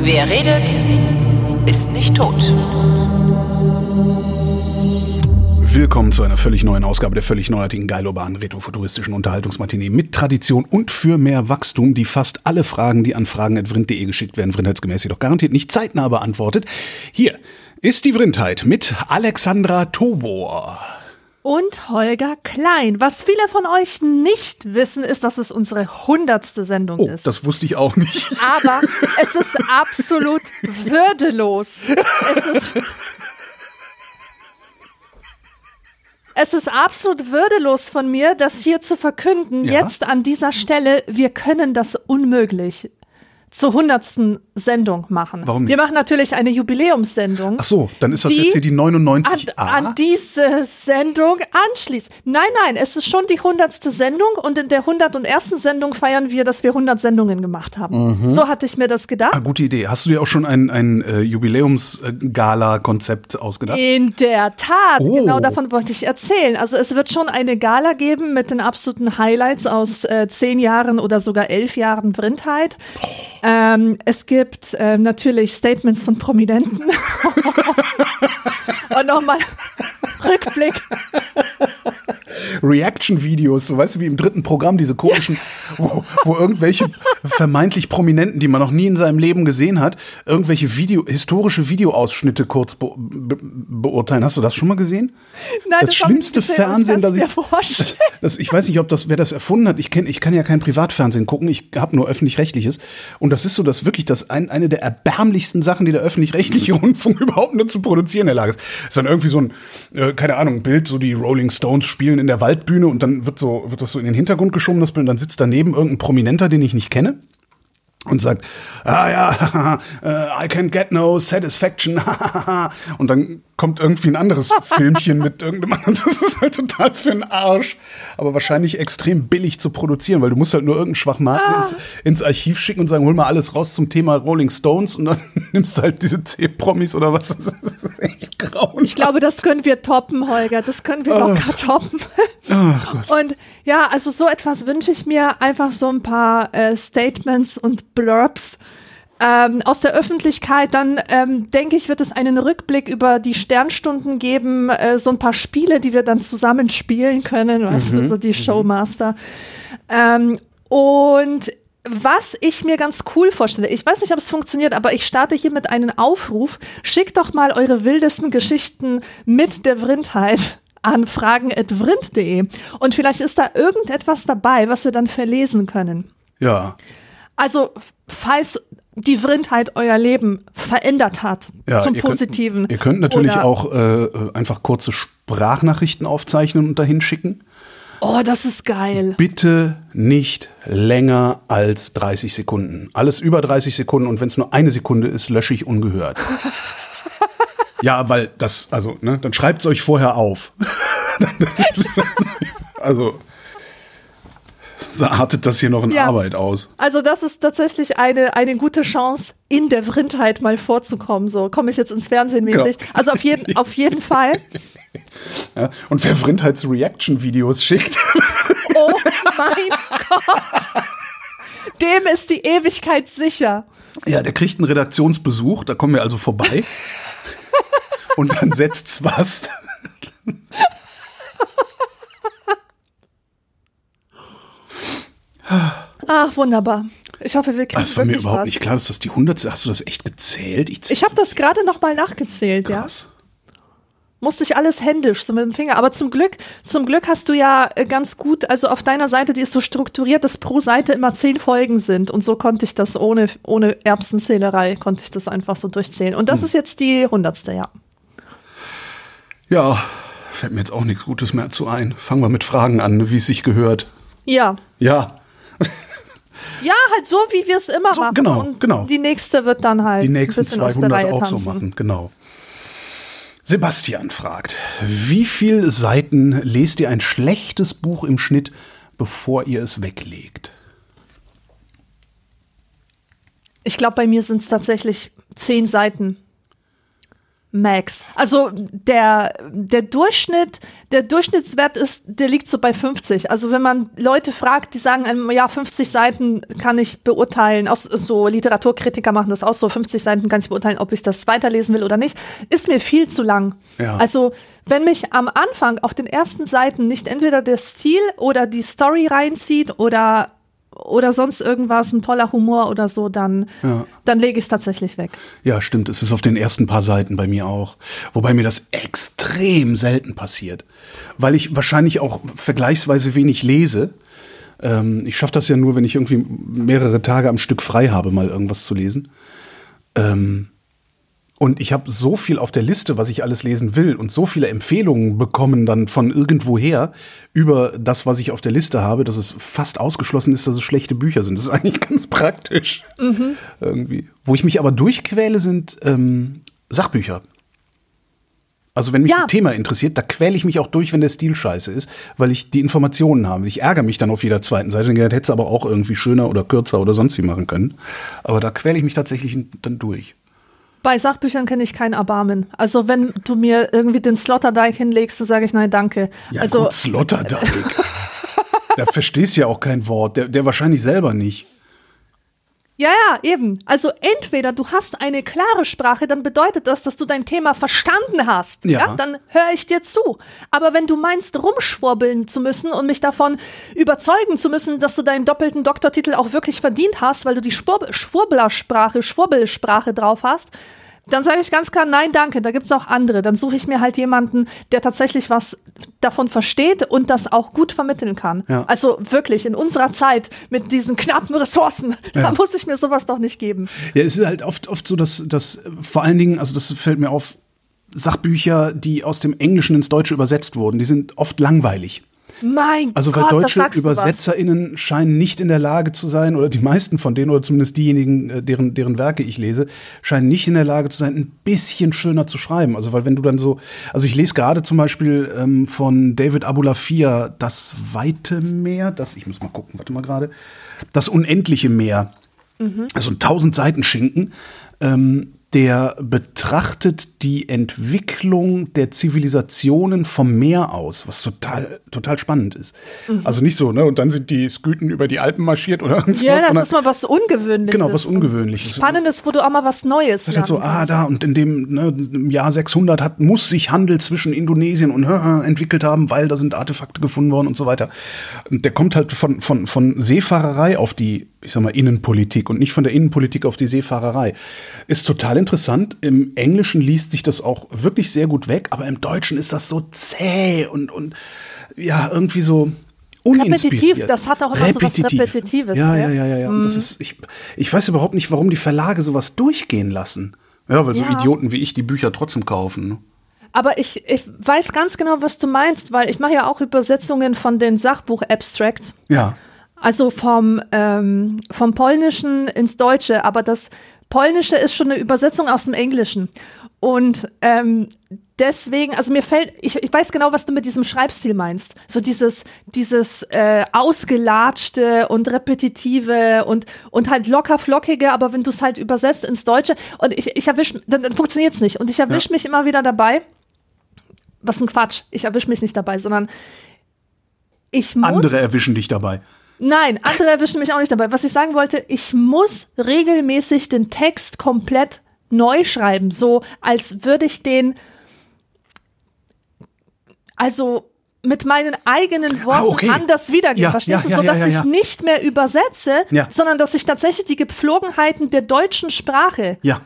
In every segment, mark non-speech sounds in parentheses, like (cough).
Wer redet, ist nicht tot. Willkommen zu einer völlig neuen Ausgabe der völlig neuartigen, geil-urbanen, retrofuturistischen Unterhaltungsmatinee mit Tradition und für mehr Wachstum, die fast alle Fragen, die an fragen.vrind.de geschickt werden, vrindheitsgemäß jedoch garantiert nicht zeitnah beantwortet. Hier ist die Vrindheit mit Alexandra Tobor. Und Holger Klein. Was viele von euch nicht wissen, ist, dass es unsere hundertste Sendung Oh, ist. das wusste ich auch nicht. (laughs) Aber es ist absolut würdelos. Es ist, es ist absolut würdelos von mir, das hier zu verkünden, Ja? jetzt an dieser Stelle. Wir können das unmöglich zur hundertsten Sendung machen. Warum nicht? Wir machen natürlich eine Jubiläumssendung. Ach so, dann ist das jetzt hier die an, 99a. an diese Sendung anschließt. Nein, nein, es ist schon die hundertste Sendung und in der 101. Sendung feiern wir, dass wir 100 Sendungen gemacht haben. Mhm. So hatte ich mir das Ah, gedacht. gute Idee. Hast du dir auch schon ein, ein äh, Jubiläums-Gala-Konzept ausgedacht? In der Tat, Oh. genau davon wollte ich erzählen. Also es wird schon eine Gala geben mit den absoluten Highlights aus äh, zehn Jahren oder sogar elf Jahren Brindheit. Ähm, es gibt ähm, natürlich Statements von Prominenten. (laughs) Und nochmal Rückblick. Reaction-Videos, so weißt du, wie im dritten Programm, diese komischen, wo, wo irgendwelche vermeintlich Prominenten, die man noch nie in seinem Leben gesehen hat, irgendwelche Video, historische Videoausschnitte kurz be be beurteilen. Hast du das schon mal gesehen? Nein, das ich schlimmste gesehen, Fernsehen, das ich, vorstellen. das, ich weiß nicht, ob das, wer das erfunden hat. Ich kenn, ich kann ja kein Privatfernsehen gucken. Ich habe nur öffentlich-rechtliches. Und das ist so, dass wirklich das ein, eine der erbärmlichsten Sachen, die der öffentlich-rechtliche Rundfunk (laughs) überhaupt nur zu produzieren in der Lage ist. Ist dann irgendwie so ein, äh, keine Ahnung, ein Bild, so die Rolling Stones spielen in der Waldbühne und dann wird so, wird das so in den Hintergrund geschoben, das Bild, und dann sitzt daneben irgendein Prominenter, den ich nicht kenne und sagt, ah ja, (laughs) äh, I can get no satisfaction. (laughs) und dann kommt irgendwie ein anderes (laughs) Filmchen mit irgendeinem anderen. Das ist halt total für den Arsch. Aber wahrscheinlich extrem billig zu produzieren, weil du musst halt nur irgendeinen Schwachmaten ins, ins Archiv schicken und sagen, hol mal alles raus zum Thema Rolling Stones und dann (laughs) nimmst du halt diese C-Promis oder was. Das ist echt grauenhaft. Ich glaube, das können wir toppen, Holger. Das können wir locker toppen. Und ja, also so etwas wünsche ich mir einfach so ein paar äh, Statements und Blurbs ähm, aus der Öffentlichkeit. Dann ähm, denke ich, wird es einen Rückblick über die Sternstunden geben, äh, so ein paar Spiele, die wir dann zusammen spielen können, weißt du, so die Showmaster. Ähm, und was ich mir ganz cool vorstelle, ich weiß nicht, ob es funktioniert, aber ich starte hier mit einem Aufruf. Schickt doch mal eure wildesten Geschichten mit der Vrindheit an fragen.vrind.de. Und vielleicht ist da irgendetwas dabei, was wir dann verlesen können. Ja. Also, falls die Vrindheit euer Leben verändert hat, Ja, zum ihr könnt- Positiven. Ihr könnt natürlich oder- auch äh, einfach kurze Sprachnachrichten aufzeichnen und dahin schicken. Oh, das ist geil. Bitte nicht länger als 30 Sekunden. Alles über 30 Sekunden und wenn es nur eine Sekunde ist, lösche ich ungehört. (laughs) ja, weil das, also, ne, dann schreibt es euch vorher auf. (laughs) (laughs) also, (laughs) so artet das hier noch in Ja. Arbeit aus. Also das ist tatsächlich eine, eine gute Chance, in der Vrindheit mal vorzukommen. So komme ich jetzt ins Fernsehen mäßig. Genau. Also auf jeden, auf jeden (laughs) Fall. Ja? Und wer Vrindheits-Reaction-Videos schickt, Oh mein Gott. Dem ist die Ewigkeit sicher. ja, der kriegt einen Redaktionsbesuch, da kommen wir also vorbei. (laughs) und dann setzt's was. Ach, wunderbar. Ich hoffe, wir kriegen Das war mir überhaupt was. nicht klar, dass das die hundertste. Hast du das echt gezählt? Ich habe das gerade noch mal nachgezählt, ja. Krass. Musste ich alles händisch, so mit dem Finger. Aber zum Glück, zum Glück hast du ja äh, ganz gut, also auf deiner Seite, die ist so strukturiert, dass pro Seite immer zehn Folgen sind. Und so konnte ich das ohne, ohne Erbsenzählerei, konnte ich das einfach so durchzählen. Und das Hm. ist jetzt die hundertste, ja. Ja, fällt mir jetzt auch nichts Gutes mehr zu ein. Fangen wir mit Fragen an, wie es sich gehört. Ja. Ja, Ja, halt so, wie wir es immer So, machen. genau, Und genau. die nächste wird dann halt die nächsten ein bisschen aus der 200 Reihe auch tanzen. so machen, genau. Sebastian fragt, wie viele Seiten lest ihr ein schlechtes Buch im Schnitt, bevor ihr es weglegt? Ich glaube, bei mir sind es tatsächlich zehn Seiten. Max. Also der, der Durchschnitt, der Durchschnittswert ist, der liegt so bei 50. Also wenn man Leute fragt, die sagen, ähm, ja, 50 Seiten kann ich beurteilen, auch so Literaturkritiker machen das auch so, 50 Seiten kann ich beurteilen, ob ich das weiterlesen will oder nicht, ist mir viel zu lang. Ja. Also wenn mich am Anfang auf den ersten Seiten nicht entweder der Stil oder die Story reinzieht oder oder sonst irgendwas, ein toller Humor oder so, dann, Ja. dann lege ich es tatsächlich weg. Ja, stimmt. Es ist auf den ersten paar Seiten bei mir auch. Wobei mir das extrem selten passiert. Weil ich wahrscheinlich auch vergleichsweise wenig lese. Ähm, ich schaffe das ja nur, wenn ich irgendwie mehrere Tage am Stück frei habe, mal irgendwas zu lesen. Ähm, und ich habe so viel auf der Liste, was ich alles lesen will und so viele Empfehlungen bekommen dann von irgendwoher über das, was ich auf der Liste habe, dass es fast ausgeschlossen ist, dass es schlechte Bücher sind. Das ist (laughs) eigentlich ganz praktisch. Irgendwie. Wo ich mich aber durchquäle, sind ähm, Sachbücher. Also wenn mich Ja. ein Thema interessiert, da quäle ich mich auch durch, wenn der Stil scheiße ist, weil ich die Informationen habe. Ich ärgere mich dann auf jeder zweiten Seite. Das hätte es aber auch irgendwie schöner oder kürzer oder sonst wie machen können. Aber da quäle ich mich tatsächlich dann durch. Bei Sachbüchern kenne ich kein Erbarmen. Also wenn du mir irgendwie den Sloterdijk hinlegst, dann sage ich nein, danke. Ja, also gut, Sloterdijk. (laughs) da verstehst du ja auch kein Wort. Der, der wahrscheinlich selber nicht. Ja, ja, eben. Also entweder du hast eine klare Sprache, dann bedeutet das, dass du dein Thema verstanden hast. Ja. dann höre ich dir zu. Aber wenn du meinst, rumschwurbeln zu müssen und mich davon überzeugen zu müssen, dass du deinen doppelten Doktortitel auch wirklich verdient hast, weil du die Schwurb Schwurblersprache, Schwurbelsprache drauf hast, dann sage ich ganz klar, nein, danke, da gibt's auch andere. Dann suche ich mir halt jemanden, der tatsächlich was davon versteht und das auch gut vermitteln kann. Ja. Also wirklich, in unserer Zeit mit diesen knappen Ressourcen, da Ja. muss ich mir sowas doch nicht geben. Ja, es ist halt oft, oft so, dass, dass vor allen Dingen, also das fällt mir auf, Sachbücher, die aus dem Englischen ins Deutsche übersetzt wurden, die sind oft langweilig. Mein Also Gott, weil deutsche. ÜbersetzerInnen scheinen nicht in der Lage zu sein, oder die meisten von denen, oder zumindest diejenigen, äh, deren, deren Werke ich lese, scheinen nicht in der Lage zu sein, ein bisschen schöner zu schreiben. Also weil wenn du dann so, also ich lese gerade zum Beispiel ähm, von David Abulafia Das Weite Meer, das, ich muss mal gucken, warte mal gerade, Das Unendliche Meer. Also ein tausend Seiten Schinken. Ähm, der betrachtet die Entwicklung der Zivilisationen vom Meer aus, was total, total spannend ist. Also nicht so, ne? Und dann sind die Sküten über die Alpen marschiert oder irgendwas. Ja, das ist mal was Ungewöhnliches. Genau, was Ungewöhnliches. Spannendes, wo du auch mal was Neues halt so, ah, da und in dem ne, im Jahr 600 hat, muss sich Handel zwischen Indonesien und entwickelt haben, weil da sind Artefakte gefunden worden und so weiter. Und der kommt halt von, von, von Seefahrerei auf die, ich sag mal, Innenpolitik und nicht von der Innenpolitik auf die Seefahrerei. Ist total interessant. Im Englischen liest sich das auch wirklich sehr gut weg, aber im Deutschen ist das so zäh und, und ja, irgendwie so. Repetitiv, das hat auch immer so was Repetitives, Ja, ne? ja, ja, ja. ja. Und das ist, ich, ich weiß überhaupt nicht, warum die Verlage sowas durchgehen lassen. Ja, weil so Ja. Idioten wie ich die Bücher trotzdem kaufen. ne? Aber ich, ich weiß ganz genau, was du meinst, weil ich mache ja auch Übersetzungen von den Sachbuch-Abstracts. Ja. Also vom, ähm, vom Polnischen ins Deutsche, aber das Polnische ist schon eine Übersetzung aus dem Englischen. Und ähm, deswegen, also mir fällt, ich, ich weiß genau, was du mit diesem Schreibstil meinst. So dieses, dieses äh, ausgelatschte und repetitive und, und halt locker flockige, aber wenn du es halt übersetzt ins Deutsche und ich, ich erwische, dann, dann funktioniert es nicht. Und ich erwische mich immer wieder dabei, was ein Quatsch, ich erwische mich nicht dabei, sondern ich muss. Andere erwischen dich dabei. Nein, andere erwischen mich auch nicht dabei. Was ich sagen wollte, ich muss regelmäßig den Text komplett neu schreiben, so als würde ich den, also mit meinen eigenen Worten Ah, okay. anders wiedergeben, Ja, verstehst ja, du? so dass ja, ja. ich nicht mehr übersetze, sondern dass ich tatsächlich die Gepflogenheiten der deutschen Sprache Ja.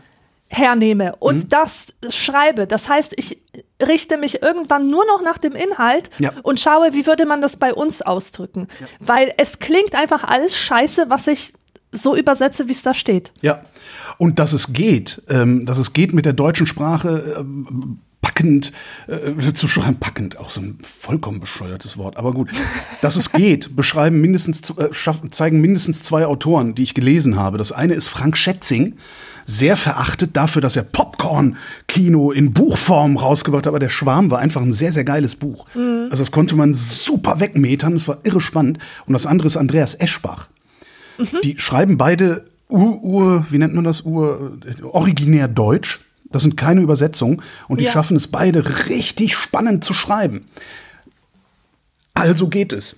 Hernehme und Mhm. das schreibe. Das heißt, ich richte mich irgendwann nur noch nach dem Inhalt Ja. und schaue, wie würde man das bei uns ausdrücken. Weil es klingt einfach alles scheiße, was ich so übersetze, wie es da steht. Ja. Und dass es geht, ähm, dass es geht mit der deutschen Sprache ähm, packend äh, zu schreiben, packend, auch so ein vollkommen bescheuertes Wort, aber gut. Dass es geht, (laughs) beschreiben mindestens, äh, schaffen, zeigen mindestens zwei Autoren, die ich gelesen habe. Das eine ist Frank Schätzing, sehr verachtet dafür, dass er Popcorn-Kino in Buchform rausgebracht hat, aber der Schwarm war einfach ein sehr, sehr geiles Buch. Also das konnte man super wegmetern, das war irre spannend. Und das andere ist Andreas Eschbach. Die schreiben beide Ur, Ur, wie nennt man das? Ur, äh, originär Deutsch. Das sind keine Übersetzungen und die Ja. schaffen es beide richtig spannend zu schreiben. Also geht es.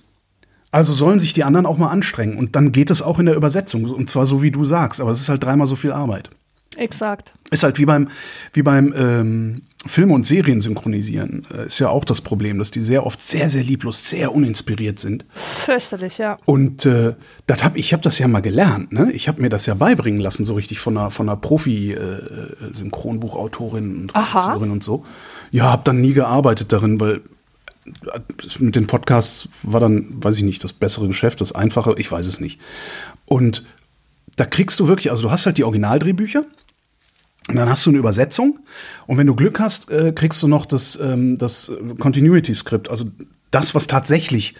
Also sollen sich die anderen auch mal anstrengen und dann geht es auch in der Übersetzung und zwar so wie du sagst, aber es ist halt dreimal so viel Arbeit. Exakt. Ist halt wie beim, wie beim ähm, Filme und Serien synchronisieren. Äh, ist ja auch das Problem, dass die sehr oft sehr, sehr lieblos, sehr uninspiriert sind. Fürchterlich, ja. Und äh, das hab, ich habe das ja mal gelernt. Ne? Ich habe mir das ja beibringen lassen, so richtig von einer, von einer Profi-Synchronbuchautorin und Aha. Regisseurin und so. Ja, habe dann nie gearbeitet darin, weil äh, mit den Podcasts war dann, weiß ich nicht, das bessere Geschäft, das einfache, ich weiß es nicht. Und da kriegst du wirklich, also du hast halt die Originaldrehbücher und dann hast du eine Übersetzung und wenn du Glück hast, äh, kriegst du noch das, ähm, das Continuity-Skript, also das, was tatsächlich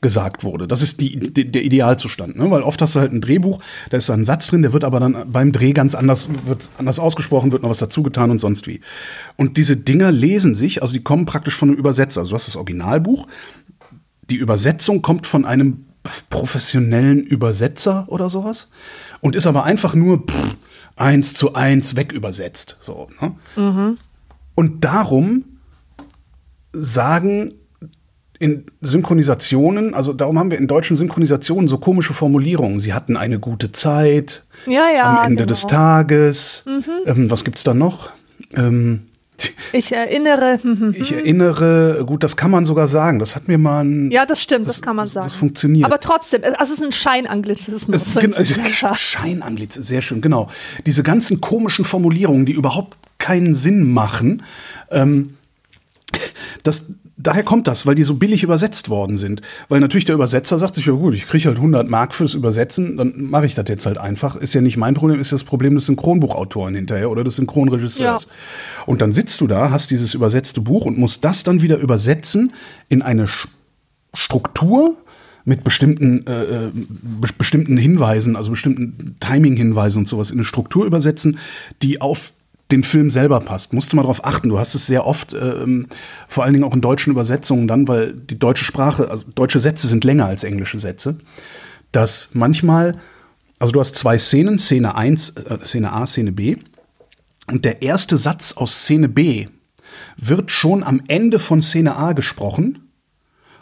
gesagt wurde. Das ist die, die, der Idealzustand, ne? weil oft hast du halt ein Drehbuch, da ist ein Satz drin, der wird aber dann beim Dreh ganz anders, wird anders ausgesprochen, wird noch was dazugetan und sonst wie. Und diese Dinger lesen sich, also die kommen praktisch von einem Übersetzer. Also du hast das Originalbuch, die Übersetzung kommt von einem professionellen Übersetzer oder sowas und ist aber einfach nur pff, eins zu eins wegübersetzt. So, ne? Und darum sagen in Synchronisationen, also darum haben wir in deutschen Synchronisationen so komische Formulierungen. Sie hatten eine gute Zeit Ja, ja. am Ende genau. des Tages. Ähm, was gibt's da noch? Ähm, Ich erinnere. hm, hm, hm. ich erinnere, gut, das kann man sogar sagen. Das hat mir mal ein Ja, das stimmt, das, kann man das- sagen. das funktioniert. Aber trotzdem, also es ist ein Scheinanglizismus. Es ist gen- also, (laughs) Ja. Scheinanglitz, sehr schön, genau. Diese ganzen komischen Formulierungen, die überhaupt keinen Sinn machen, ähm, das, daher kommt das, weil die so billig übersetzt worden sind. Weil natürlich der Übersetzer sagt sich, ja gut, ich kriege halt 100 Mark fürs Übersetzen, dann mache ich das jetzt halt einfach. Ist ja nicht mein Problem, ist das Problem des Synchronbuchautoren hinterher oder des Synchronregisseurs. Ja. Und dann sitzt du da, hast dieses übersetzte Buch und musst das dann wieder übersetzen in eine Struktur mit bestimmten, äh, äh, be bestimmten Hinweisen, also bestimmten Timing-Hinweisen und sowas in eine Struktur übersetzen, die auf den Film selber passt. Musst du mal drauf achten. Du hast es sehr oft, ähm, vor allen Dingen auch in deutschen Übersetzungen dann, weil die deutsche Sprache, also deutsche Sätze sind länger als englische Sätze, dass manchmal, also du hast zwei Szenen, Szene 1, äh, Szene A, Szene B, und der erste Satz aus Szene B wird schon am Ende von Szene A gesprochen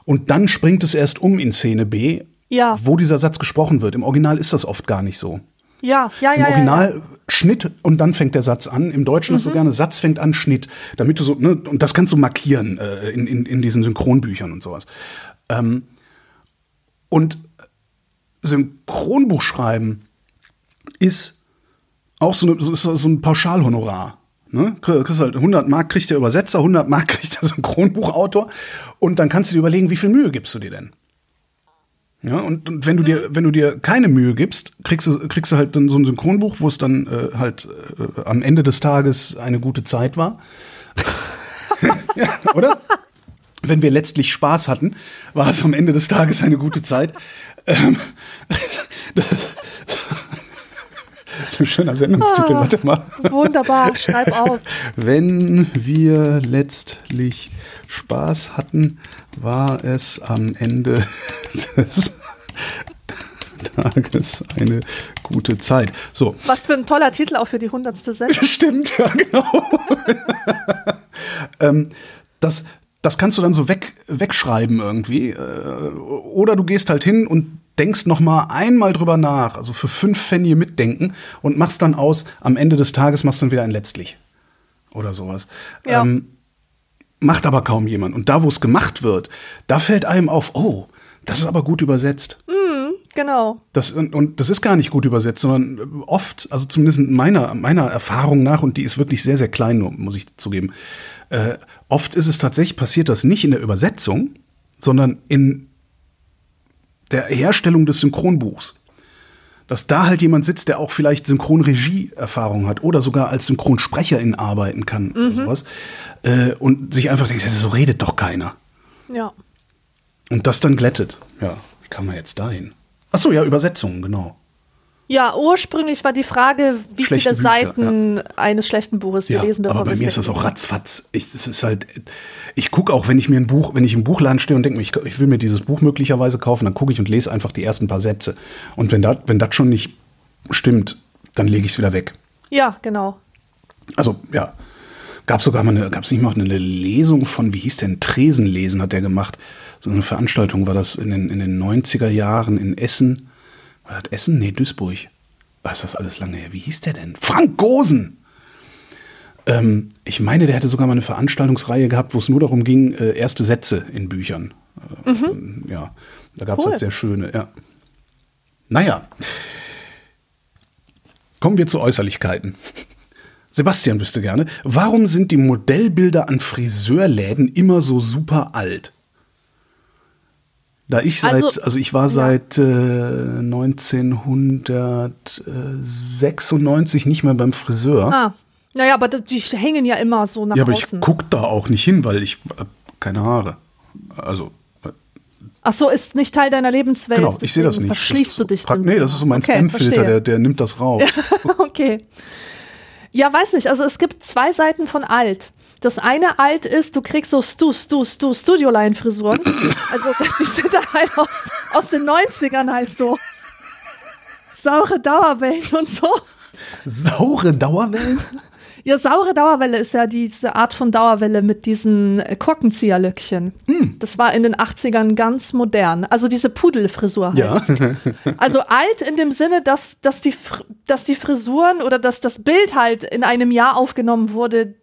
und dann springt es erst um in Szene B, Ja. wo dieser Satz gesprochen wird. Im Original ist das oft gar nicht so. Ja, ja, Im ja. Original Ja, ja. Schnitt und dann fängt der Satz an. Im Deutschen Mhm. hast du gerne Satz fängt an, Schnitt, damit du so, ne, und das kannst du markieren äh, in, in, in diesen Synchronbüchern und sowas. Ähm, und Synchronbuchschreiben ist auch so, eine, so, ist so ein Pauschalhonorar. Ne? Kriegst halt 100 Mark kriegt der Übersetzer, 100 Mark (laughs) kriegt der Synchronbuchautor und dann kannst du dir überlegen, wie viel Mühe gibst du dir denn? Ja, und, und wenn du dir, wenn du dir keine Mühe gibst, kriegst du, kriegst du halt dann so ein Synchronbuch, wo es dann äh, halt äh, am Ende des Tages eine gute Zeit war. (laughs) ja, oder? Wenn wir letztlich Spaß hatten, war es am Ende des Tages eine gute Zeit. Ähm, das, (laughs) das ist ein schöner Sendungstitel, Ah. warte mal. Wunderbar, schreib auf. Wenn wir letztlich Spaß hatten, war es am Ende (laughs) des Tages eine gute Zeit. So, Was für ein toller Titel auch für die hundertste Sendung. (laughs) stimmt, ja, genau. (laughs) ähm, das, das kannst du dann so weg, wegschreiben irgendwie. Äh, oder du gehst halt hin und denkst noch mal einmal drüber nach, also für fünf Pfennige mitdenken und machst dann aus, am Ende des Tages machst du dann wieder ein Letztlich. Oder sowas. Ja. Ähm, macht aber kaum jemand. Und da, wo es gemacht wird, da fällt einem auf, oh, das ist aber gut übersetzt. Genau. Das, und, und das ist gar nicht gut übersetzt, sondern oft, also zumindest meiner, meiner Erfahrung nach, und die ist wirklich sehr, sehr klein, muss ich zugeben, äh, oft ist es tatsächlich, passiert das nicht in der Übersetzung, sondern in der Herstellung des Synchronbuchs. Dass da halt jemand sitzt, der auch vielleicht Synchronregie-Erfahrung hat oder sogar als Synchronsprecherin arbeiten kann oder sowas. Äh, und sich einfach denkt, so redet doch keiner. Ja. Und das dann glättet. Ja, wie kann man jetzt dahin? Ach so, ja, Übersetzungen, genau. Ja, ursprünglich war die Frage, wie Schlechte viele Bücher, Seiten eines schlechten Buches wir Ja, lesen, bevor aber bei mir ist das auch ratzfatz. Ich, es ist halt, ich gucke auch, wenn ich mir ein Buch, wenn ich im Buchladen stehe und denke, ich, ich will mir dieses Buch möglicherweise kaufen, dann gucke ich und lese einfach die ersten paar Sätze. Und wenn das wenn das schon nicht stimmt, dann lege ich es wieder weg. Ja, genau. Also, ja. Gab sogar mal eine, gab es nicht mal eine Lesung von, wie hieß denn, Tresenlesen hat der gemacht. So eine Veranstaltung war das in den, in den 90er Jahren in Essen. War das Essen? Nee, Duisburg. Was ist das alles lange her? Wie hieß der denn? Frank Gosen! Ähm, ich meine, der hätte sogar mal eine Veranstaltungsreihe gehabt, wo es nur darum ging, äh, erste Sätze in Büchern. Äh, mhm. Ja, da gab es cool. halt sehr schöne, ja. Naja. Kommen wir zu Äußerlichkeiten. Sebastian wüsste gerne, warum sind die Modellbilder an Friseurläden immer so super alt? Da ich seit, also, also ich war ja. seit äh, 1996 nicht mehr beim Friseur. Ah, naja, aber die hängen ja immer so nach Ja, aber außen. ich guck da auch nicht hin, weil ich äh, keine Haare. Also äh, Ach so, ist nicht Teil deiner Lebenswelt. Genau, ich sehe das nicht. Verschließt das du dich drin? Nee, das ist so mein okay, Spamfilter, der, der nimmt das raus. (laughs) okay. Ja, weiß nicht. Also es gibt zwei Seiten von alt. Das eine alt ist, du kriegst so Stu, Stu, Stu, Studio-Line-Frisuren. (laughs) also die sind da halt aus, aus den 90ern halt so. Saure Dauerwellen und so. Saure Dauerwellen? Ja, saure Dauerwelle ist ja diese Art von Dauerwelle mit diesen Korkenzieherlöckchen. Mm. Das war in den 80ern ganz modern. Also diese Pudelfrisur halt. Ja. (laughs) also alt in dem Sinne, dass, dass, die, dass die Frisuren oder dass das Bild halt in einem Jahr aufgenommen wurde,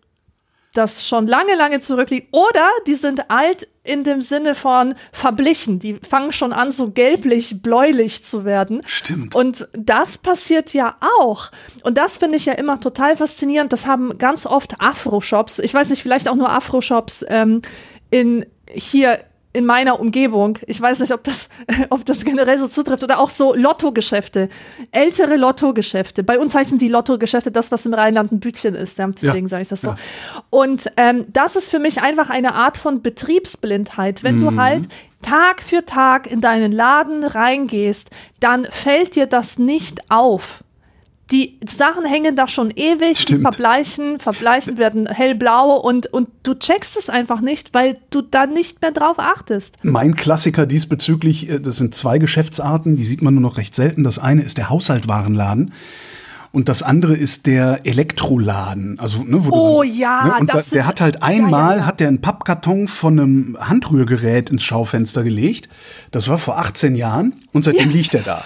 das schon lange, lange zurückliegt. Oder die sind alt in dem Sinne von verblichen. Die fangen schon an, so gelblich, bläulich zu werden. Stimmt. Und das passiert ja auch. Und das finde ich ja immer total faszinierend. Das haben ganz oft Afro-Shops, ich weiß nicht, vielleicht auch nur Afro-Shops ähm, in hier in meiner Umgebung. Ich weiß nicht, ob das, (laughs) ob das generell so zutrifft oder auch so Lottogeschäfte. Ältere Lottogeschäfte. Bei uns heißen die Lottogeschäfte das, was im Rheinland ein Bütchen ist. Deswegen ja. sage ich das so. Ja. Und ähm, das ist für mich einfach eine Art von Betriebsblindheit. Wenn mhm. du halt Tag für Tag in deinen Laden reingehst, dann fällt dir das nicht auf die Sachen hängen da schon ewig, Stimmt. verbleichen, verbleichen, werden hellblau und, und du checkst es einfach nicht, weil du da nicht mehr drauf achtest. Mein Klassiker diesbezüglich, äh, das sind zwei Geschäftsarten, die sieht man nur noch recht selten. Das eine ist der Haushaltwarenladen. Und das andere ist der Elektroladen. Also, ne, wo oh dann, ja, ne, und da, der hat halt einmal, ja, ja, ja. hat der einen Pappkarton von einem Handrührgerät ins Schaufenster gelegt. Das war vor 18 Jahren und seitdem liegt er da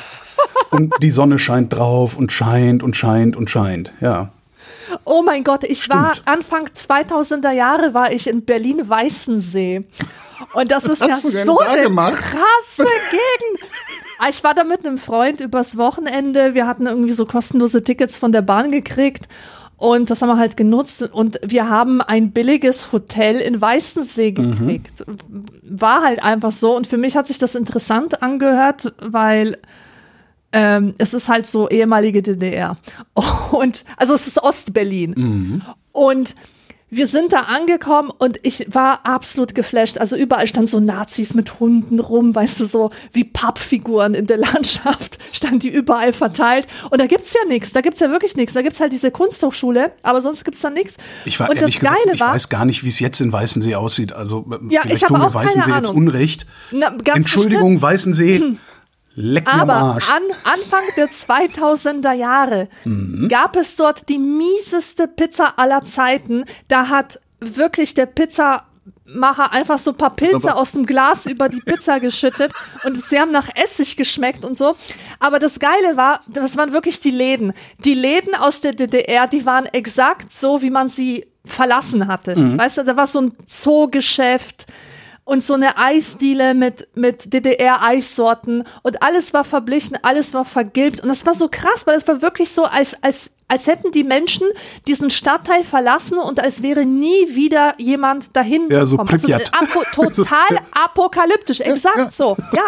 und die Sonne scheint drauf und scheint und scheint und scheint, ja. Oh mein Gott, ich Stimmt. war Anfang 2000er Jahre war ich in Berlin Weißensee. Und das ist ja so eine gemacht? krasse Gegend. Ah, ich war da mit einem Freund übers Wochenende. Wir hatten irgendwie so kostenlose Tickets von der Bahn gekriegt. Und das haben wir halt genutzt. Und wir haben ein billiges Hotel in Weißensee mhm. gekriegt. Mhm. War halt einfach so. Und für mich hat sich das interessant angehört, weil ähm, es ist halt so ehemalige DDR. (laughs) Und also es ist Ostberlin. Mhm. Und wir sind da angekommen und ich war absolut geflasht. Also überall stand so Nazis mit Hunden rum, weißt du, so wie Pappfiguren in der (laughs) Landschaft, standen die überall verteilt. Und da gibt's ja nichts, da gibt's ja wirklich nichts. Da gibt's halt diese Kunsthochschule, aber sonst gibt's da nichts. Ich war und ehrlich das Geile gesagt, ich war, weiß gar nicht, wie es jetzt in Weißensee aussieht. Also ja, ich habe auch Weißensee keine jetzt Unrecht. Na, Entschuldigung, bestimmt. Weißensee. (laughs) Leck mir Aber an Anfang der 2000er Jahre mhm. gab es dort die mieseste Pizza aller Zeiten. Da hat wirklich der Pizzamacher einfach so ein paar Pilze aus dem Glas über die Pizza geschüttet und sie haben nach Essig geschmeckt und so. Aber das Geile war, das waren wirklich die Läden. Die Läden aus der DDR, die waren exakt so, wie man sie verlassen hatte. Mhm. Weißt du, da war so ein Zoogeschäft, und so eine Eisdiele mit, mit DDR-Eissorten und alles war verblichen, alles war vergilbt und das war so krass, weil es war wirklich so, als, als, als hätten die Menschen diesen Stadtteil verlassen und als wäre nie wieder jemand dahin ja, so gekommen. Also, apo total (laughs) apokalyptisch, exakt ja, ja. so, ja.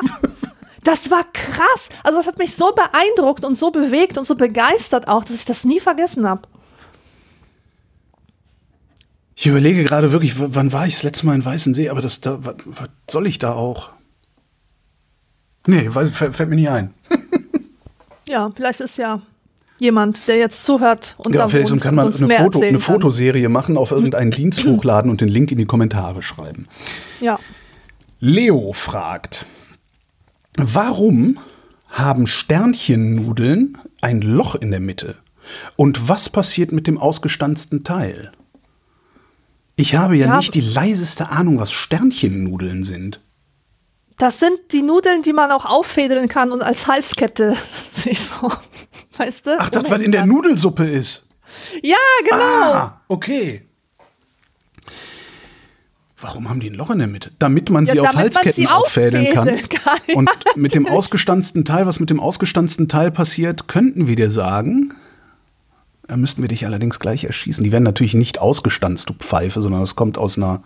Das war krass. Also das hat mich so beeindruckt und so bewegt und so begeistert auch, dass ich das nie vergessen habe. Ich überlege gerade wirklich, wann war ich das letzte Mal in Weißensee, aber das da, was, was soll ich da auch? Nee, weiß, fällt, fällt mir nicht ein. (laughs) ja, vielleicht ist ja jemand, der jetzt zuhört und ja, vielleicht und kann man eine, Foto, eine Fotoserie machen, auf irgendeinen (clears throat) Dienst hochladen und den Link in die Kommentare schreiben. Ja. Leo fragt, warum haben Sternchennudeln ein Loch in der Mitte? Und was passiert mit dem ausgestanzten Teil? Ich habe ja, Ja. nicht die leiseste Ahnung, was Sternchennudeln sind. Das sind die Nudeln, die man auch auffädeln kann und als Halskette (laughs) sich so, weißt du? Ach, das, was in der. Nudelsuppe ist. Ja, genau. Ah, okay. Warum haben die ein Loch in der Mitte? Damit man Ja, sie auf damit man Halsketten sie auffädeln kann. auffädeln kann. Ja, Und (laughs) mit dem ausgestanzten Teil, was mit dem ausgestanzten Teil passiert, könnten wir dir sagen. Da müssten wir dich allerdings gleich erschießen. Die werden natürlich nicht ausgestanzt, du Pfeife, sondern das kommt aus einer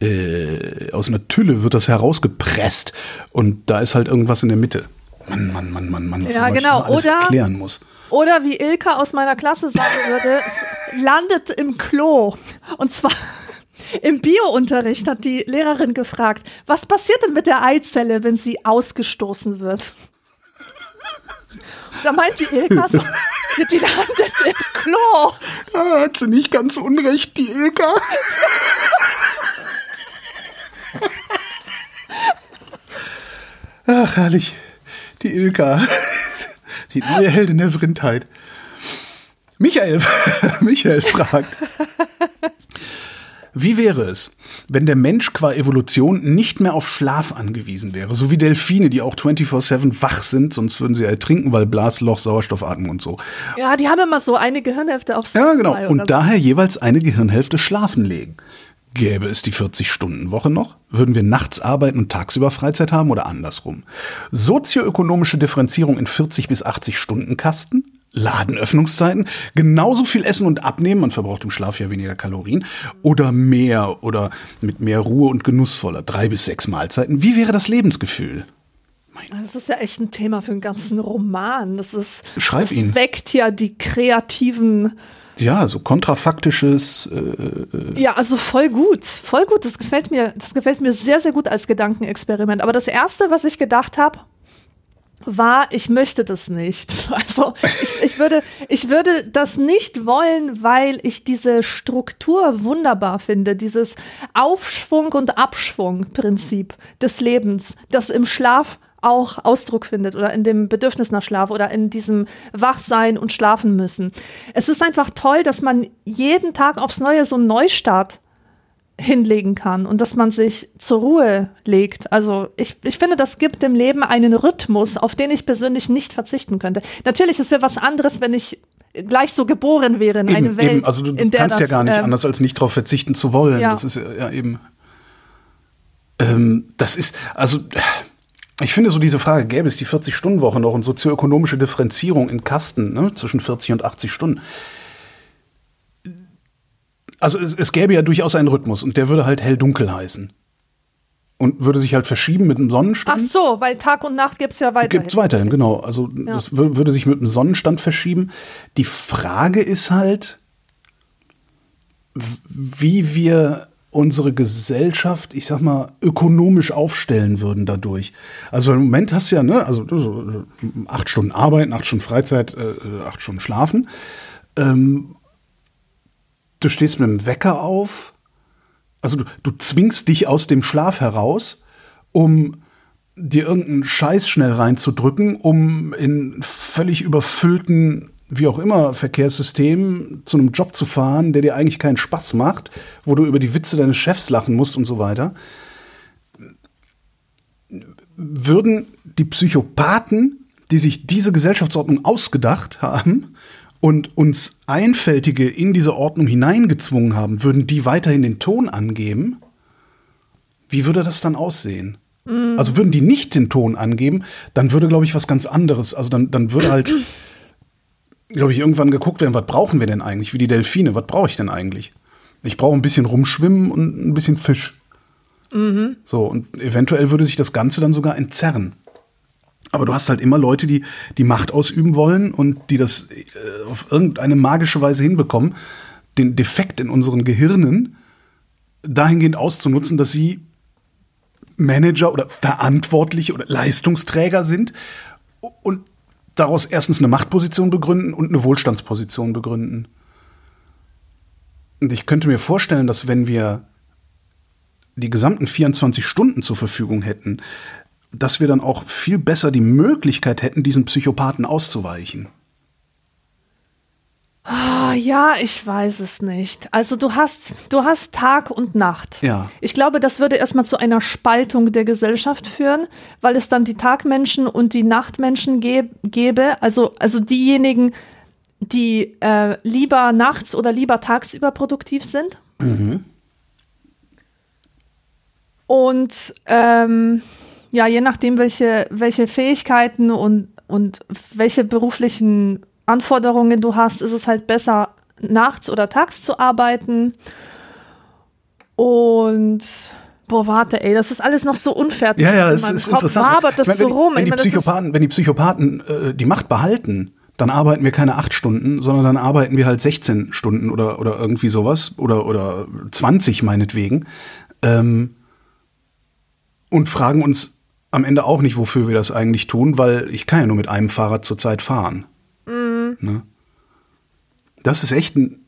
äh, aus einer Tülle wird das herausgepresst und da ist halt irgendwas in der Mitte. Mann, Mann, Mann, Mann, Mann, was Ja, man genau. alles Oder- erklären muss. Oder wie Ilka aus meiner Klasse sagen würde, (laughs) es landet im Klo. Und zwar (laughs) im Biounterricht hat die Lehrerin gefragt, was passiert denn mit der Eizelle, wenn sie ausgestoßen wird? Da meint die Ilka so, (laughs) die landet im Klo. Ah, hat sie nicht ganz unrecht, die Ilka. Ach, herrlich. Die Ilka. Die neue Heldin der Vrindheit. Michael, (laughs) Michael fragt. Wie wäre es, wenn der Mensch qua Evolution nicht mehr auf Schlaf angewiesen wäre? So wie Delfine, die auch 24-7 wach sind, sonst würden sie ertrinken, weil Blasloch, Sauerstoffatmung und so. Ja, die haben immer so eine Gehirnhälfte aufs Ja, genau. Und so. daher jeweils eine Gehirnhälfte schlafen legen. Gäbe es die 40-Stunden-Woche noch? Würden wir nachts arbeiten und tagsüber Freizeit haben oder andersrum? Sozioökonomische Differenzierung in 40 bis 80 Stunden Kasten? Ladenöffnungszeiten? Genauso viel essen und abnehmen, man verbraucht im Schlaf ja weniger Kalorien. Oder mehr oder mit mehr Ruhe und genussvoller, drei bis sechs Mahlzeiten. Wie wäre das Lebensgefühl? Das ist ja echt ein Thema für einen ganzen Roman. Das ist, Schreib das ihn. weckt ja die kreativen Ja, so kontrafaktisches, äh, Ja, also voll gut, voll gut. Das gefällt mir, das gefällt mir sehr, sehr gut als Gedankenexperiment. Aber das erste, was ich gedacht habe, war, ich möchte das nicht. (laughs) Also ich, ich, würde, ich würde das nicht wollen, weil ich diese Struktur wunderbar finde, dieses Aufschwung- und Abschwung-Prinzip des Lebens, das im Schlaf auch Ausdruck findet oder in dem Bedürfnis nach Schlaf oder in diesem Wachsein und Schlafen müssen. Es ist einfach toll, dass man jeden Tag aufs Neue so einen Neustart hinlegen kann und dass man sich zur Ruhe legt. Also ich, ich finde, das gibt dem Leben einen Rhythmus, auf den ich persönlich nicht verzichten könnte. Natürlich ist es was anderes, wenn ich gleich so geboren wäre in eine Welt, eben. Also du, in der kannst das, ja gar nicht ähm, anders, als nicht darauf verzichten zu wollen. Ja. Das ist ja, ja eben. Ähm, das ist, also ich finde so diese Frage, gäbe es die 40-Stunden-Woche noch und sozioökonomische Differenzierung in Kasten ne, zwischen 40 und 80 Stunden. Also es, es gäbe ja durchaus einen Rhythmus und der würde halt hell-dunkel heißen. Und würde sich halt verschieben mit dem Sonnenstand. Ach so, weil Tag und Nacht gibt's ja weiterhin. Gibt es weiterhin, genau. Also das wür- würde sich mit dem Sonnenstand verschieben. Die Frage ist halt, wie wir unsere Gesellschaft, ich sag mal, ökonomisch aufstellen würden dadurch. Also im Moment hast du ja, ne, also so, äh, acht Stunden Arbeiten, acht Stunden Freizeit, äh, äh, acht Stunden Schlafen. Ähm, du stehst mit dem Wecker auf, also du, du zwingst dich aus dem Schlaf heraus, um dir irgendeinen Scheiß schnell reinzudrücken, um in völlig überfüllten, wie auch immer, Verkehrssystemen zu einem Job zu fahren, der dir eigentlich keinen Spaß macht, wo du über die Witze deines Chefs lachen musst und so weiter. Würden die Psychopathen, die sich diese Gesellschaftsordnung ausgedacht haben und uns Einfältige in diese Ordnung hineingezwungen haben, würden die weiterhin den Ton angeben? Wie würde das dann aussehen? Also würden die nicht den Ton angeben, dann würde, glaube ich, was ganz anderes. Also dann, dann würde halt, glaube ich, irgendwann geguckt werden, was brauchen wir denn eigentlich? Wie die Delfine, was brauche ich denn eigentlich? Ich brauche ein bisschen rumschwimmen und ein bisschen Fisch. So, und eventuell würde sich das Ganze dann sogar entzerren. Aber du hast halt immer Leute, die die Macht ausüben wollen und die das äh, auf irgendeine magische Weise hinbekommen, den Defekt in unseren Gehirnen dahingehend auszunutzen, dass sie Manager oder Verantwortliche oder Leistungsträger sind und daraus erstens eine Machtposition begründen und eine Wohlstandsposition begründen. Und ich könnte mir vorstellen, dass wenn wir die gesamten 24 Stunden zur Verfügung hätten, dass wir dann auch viel besser die Möglichkeit hätten, diesen Psychopathen auszuweichen. Ah, ja, ich weiß es nicht. Also du hast, du hast Tag und Nacht. Ja. Ich glaube, das würde erstmal zu einer Spaltung der Gesellschaft führen, weil es dann die Tagmenschen und die Nachtmenschen gäb, gäbe. Also, also diejenigen, die äh, lieber nachts oder lieber tagsüber produktiv sind. Und ähm, ja, je nachdem, welche, welche Fähigkeiten und, und welche beruflichen Anforderungen du hast, ist es halt besser, nachts oder tags zu arbeiten. Und boah, warte, ey, das ist alles noch so unfertig. Ja, ja, in es meinem ist Kopf interessant. wabert das meine, so rum. Wenn, wenn, meine, die Psychopathen, wenn die Psychopathen äh, die Macht behalten, dann arbeiten wir keine acht Stunden, sondern dann arbeiten wir halt 16 Stunden oder, oder irgendwie sowas oder, oder 20 meinetwegen. Ähm, und fragen uns am Ende auch nicht, wofür wir das eigentlich tun, weil ich kann ja nur mit einem Fahrrad zur Zeit fahren. Mhm. Ne? Das ist echt ein,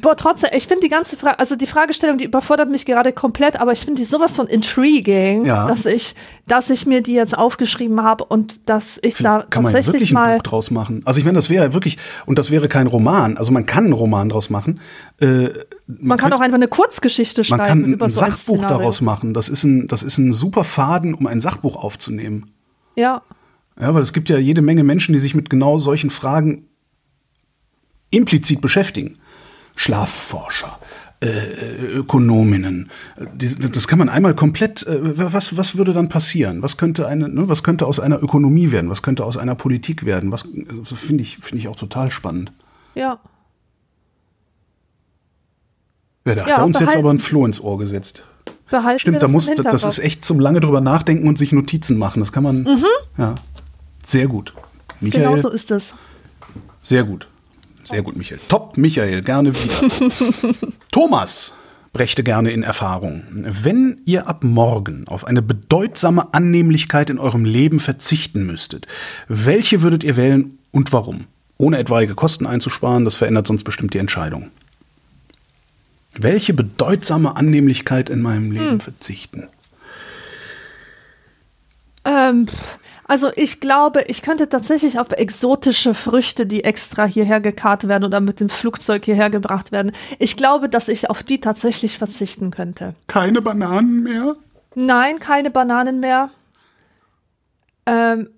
Boah, trotzdem, ich finde die ganze Frage, also die Fragestellung, die überfordert mich gerade komplett, aber ich finde die sowas von intriguing, Ja. dass ich, dass ich mir die jetzt aufgeschrieben habe und dass ich da Vielleicht kann man ja tatsächlich wirklich ein mal. Buch draus machen. Also ich meine, das wäre ja wirklich, und das wäre kein Roman, also man kann einen Roman draus machen. Äh, Man kann auch einfach eine Kurzgeschichte man schreiben kann ein über so ein Sachbuch Szenario. daraus machen. Das ist, ein, das ist ein super Faden, um ein Sachbuch aufzunehmen. Ja, Ja, weil es gibt ja jede Menge Menschen, die sich mit genau solchen Fragen implizit beschäftigen. Schlafforscher, äh, äh, Ökonominnen. Äh, Das kann man einmal komplett. äh, Was, was würde dann passieren? Was könnte eine, ne, was könnte aus einer Ökonomie werden? Was könnte aus einer Politik werden? Was das finde ich finde ich auch total spannend. ja. Ja, da hat Ja, er uns jetzt aber ein Floh ins Ohr gesetzt. Behalten Stimmt, da das muss, das ist echt zum lange drüber nachdenken und sich Notizen machen. Das kann man. Mhm. Ja, sehr gut. Michael, Genau so ist es. Sehr gut. Sehr gut, Michael. Top, Michael, gerne wieder. (laughs) Thomas brächte gerne in Erfahrung. Wenn ihr ab morgen auf eine bedeutsame Annehmlichkeit in eurem Leben verzichten müsstet, welche würdet ihr wählen und warum? Ohne etwaige Kosten einzusparen, das verändert sonst bestimmt die Entscheidung. Welche bedeutsame Annehmlichkeit in meinem Leben Hm. verzichten? Ähm, also ich glaube, ich könnte tatsächlich auf exotische Früchte, die extra hierher gekarrt werden oder mit dem Flugzeug hierher gebracht werden. Ich glaube, dass ich auf die tatsächlich verzichten könnte. Keine Bananen mehr? Nein, keine Bananen mehr. Ähm,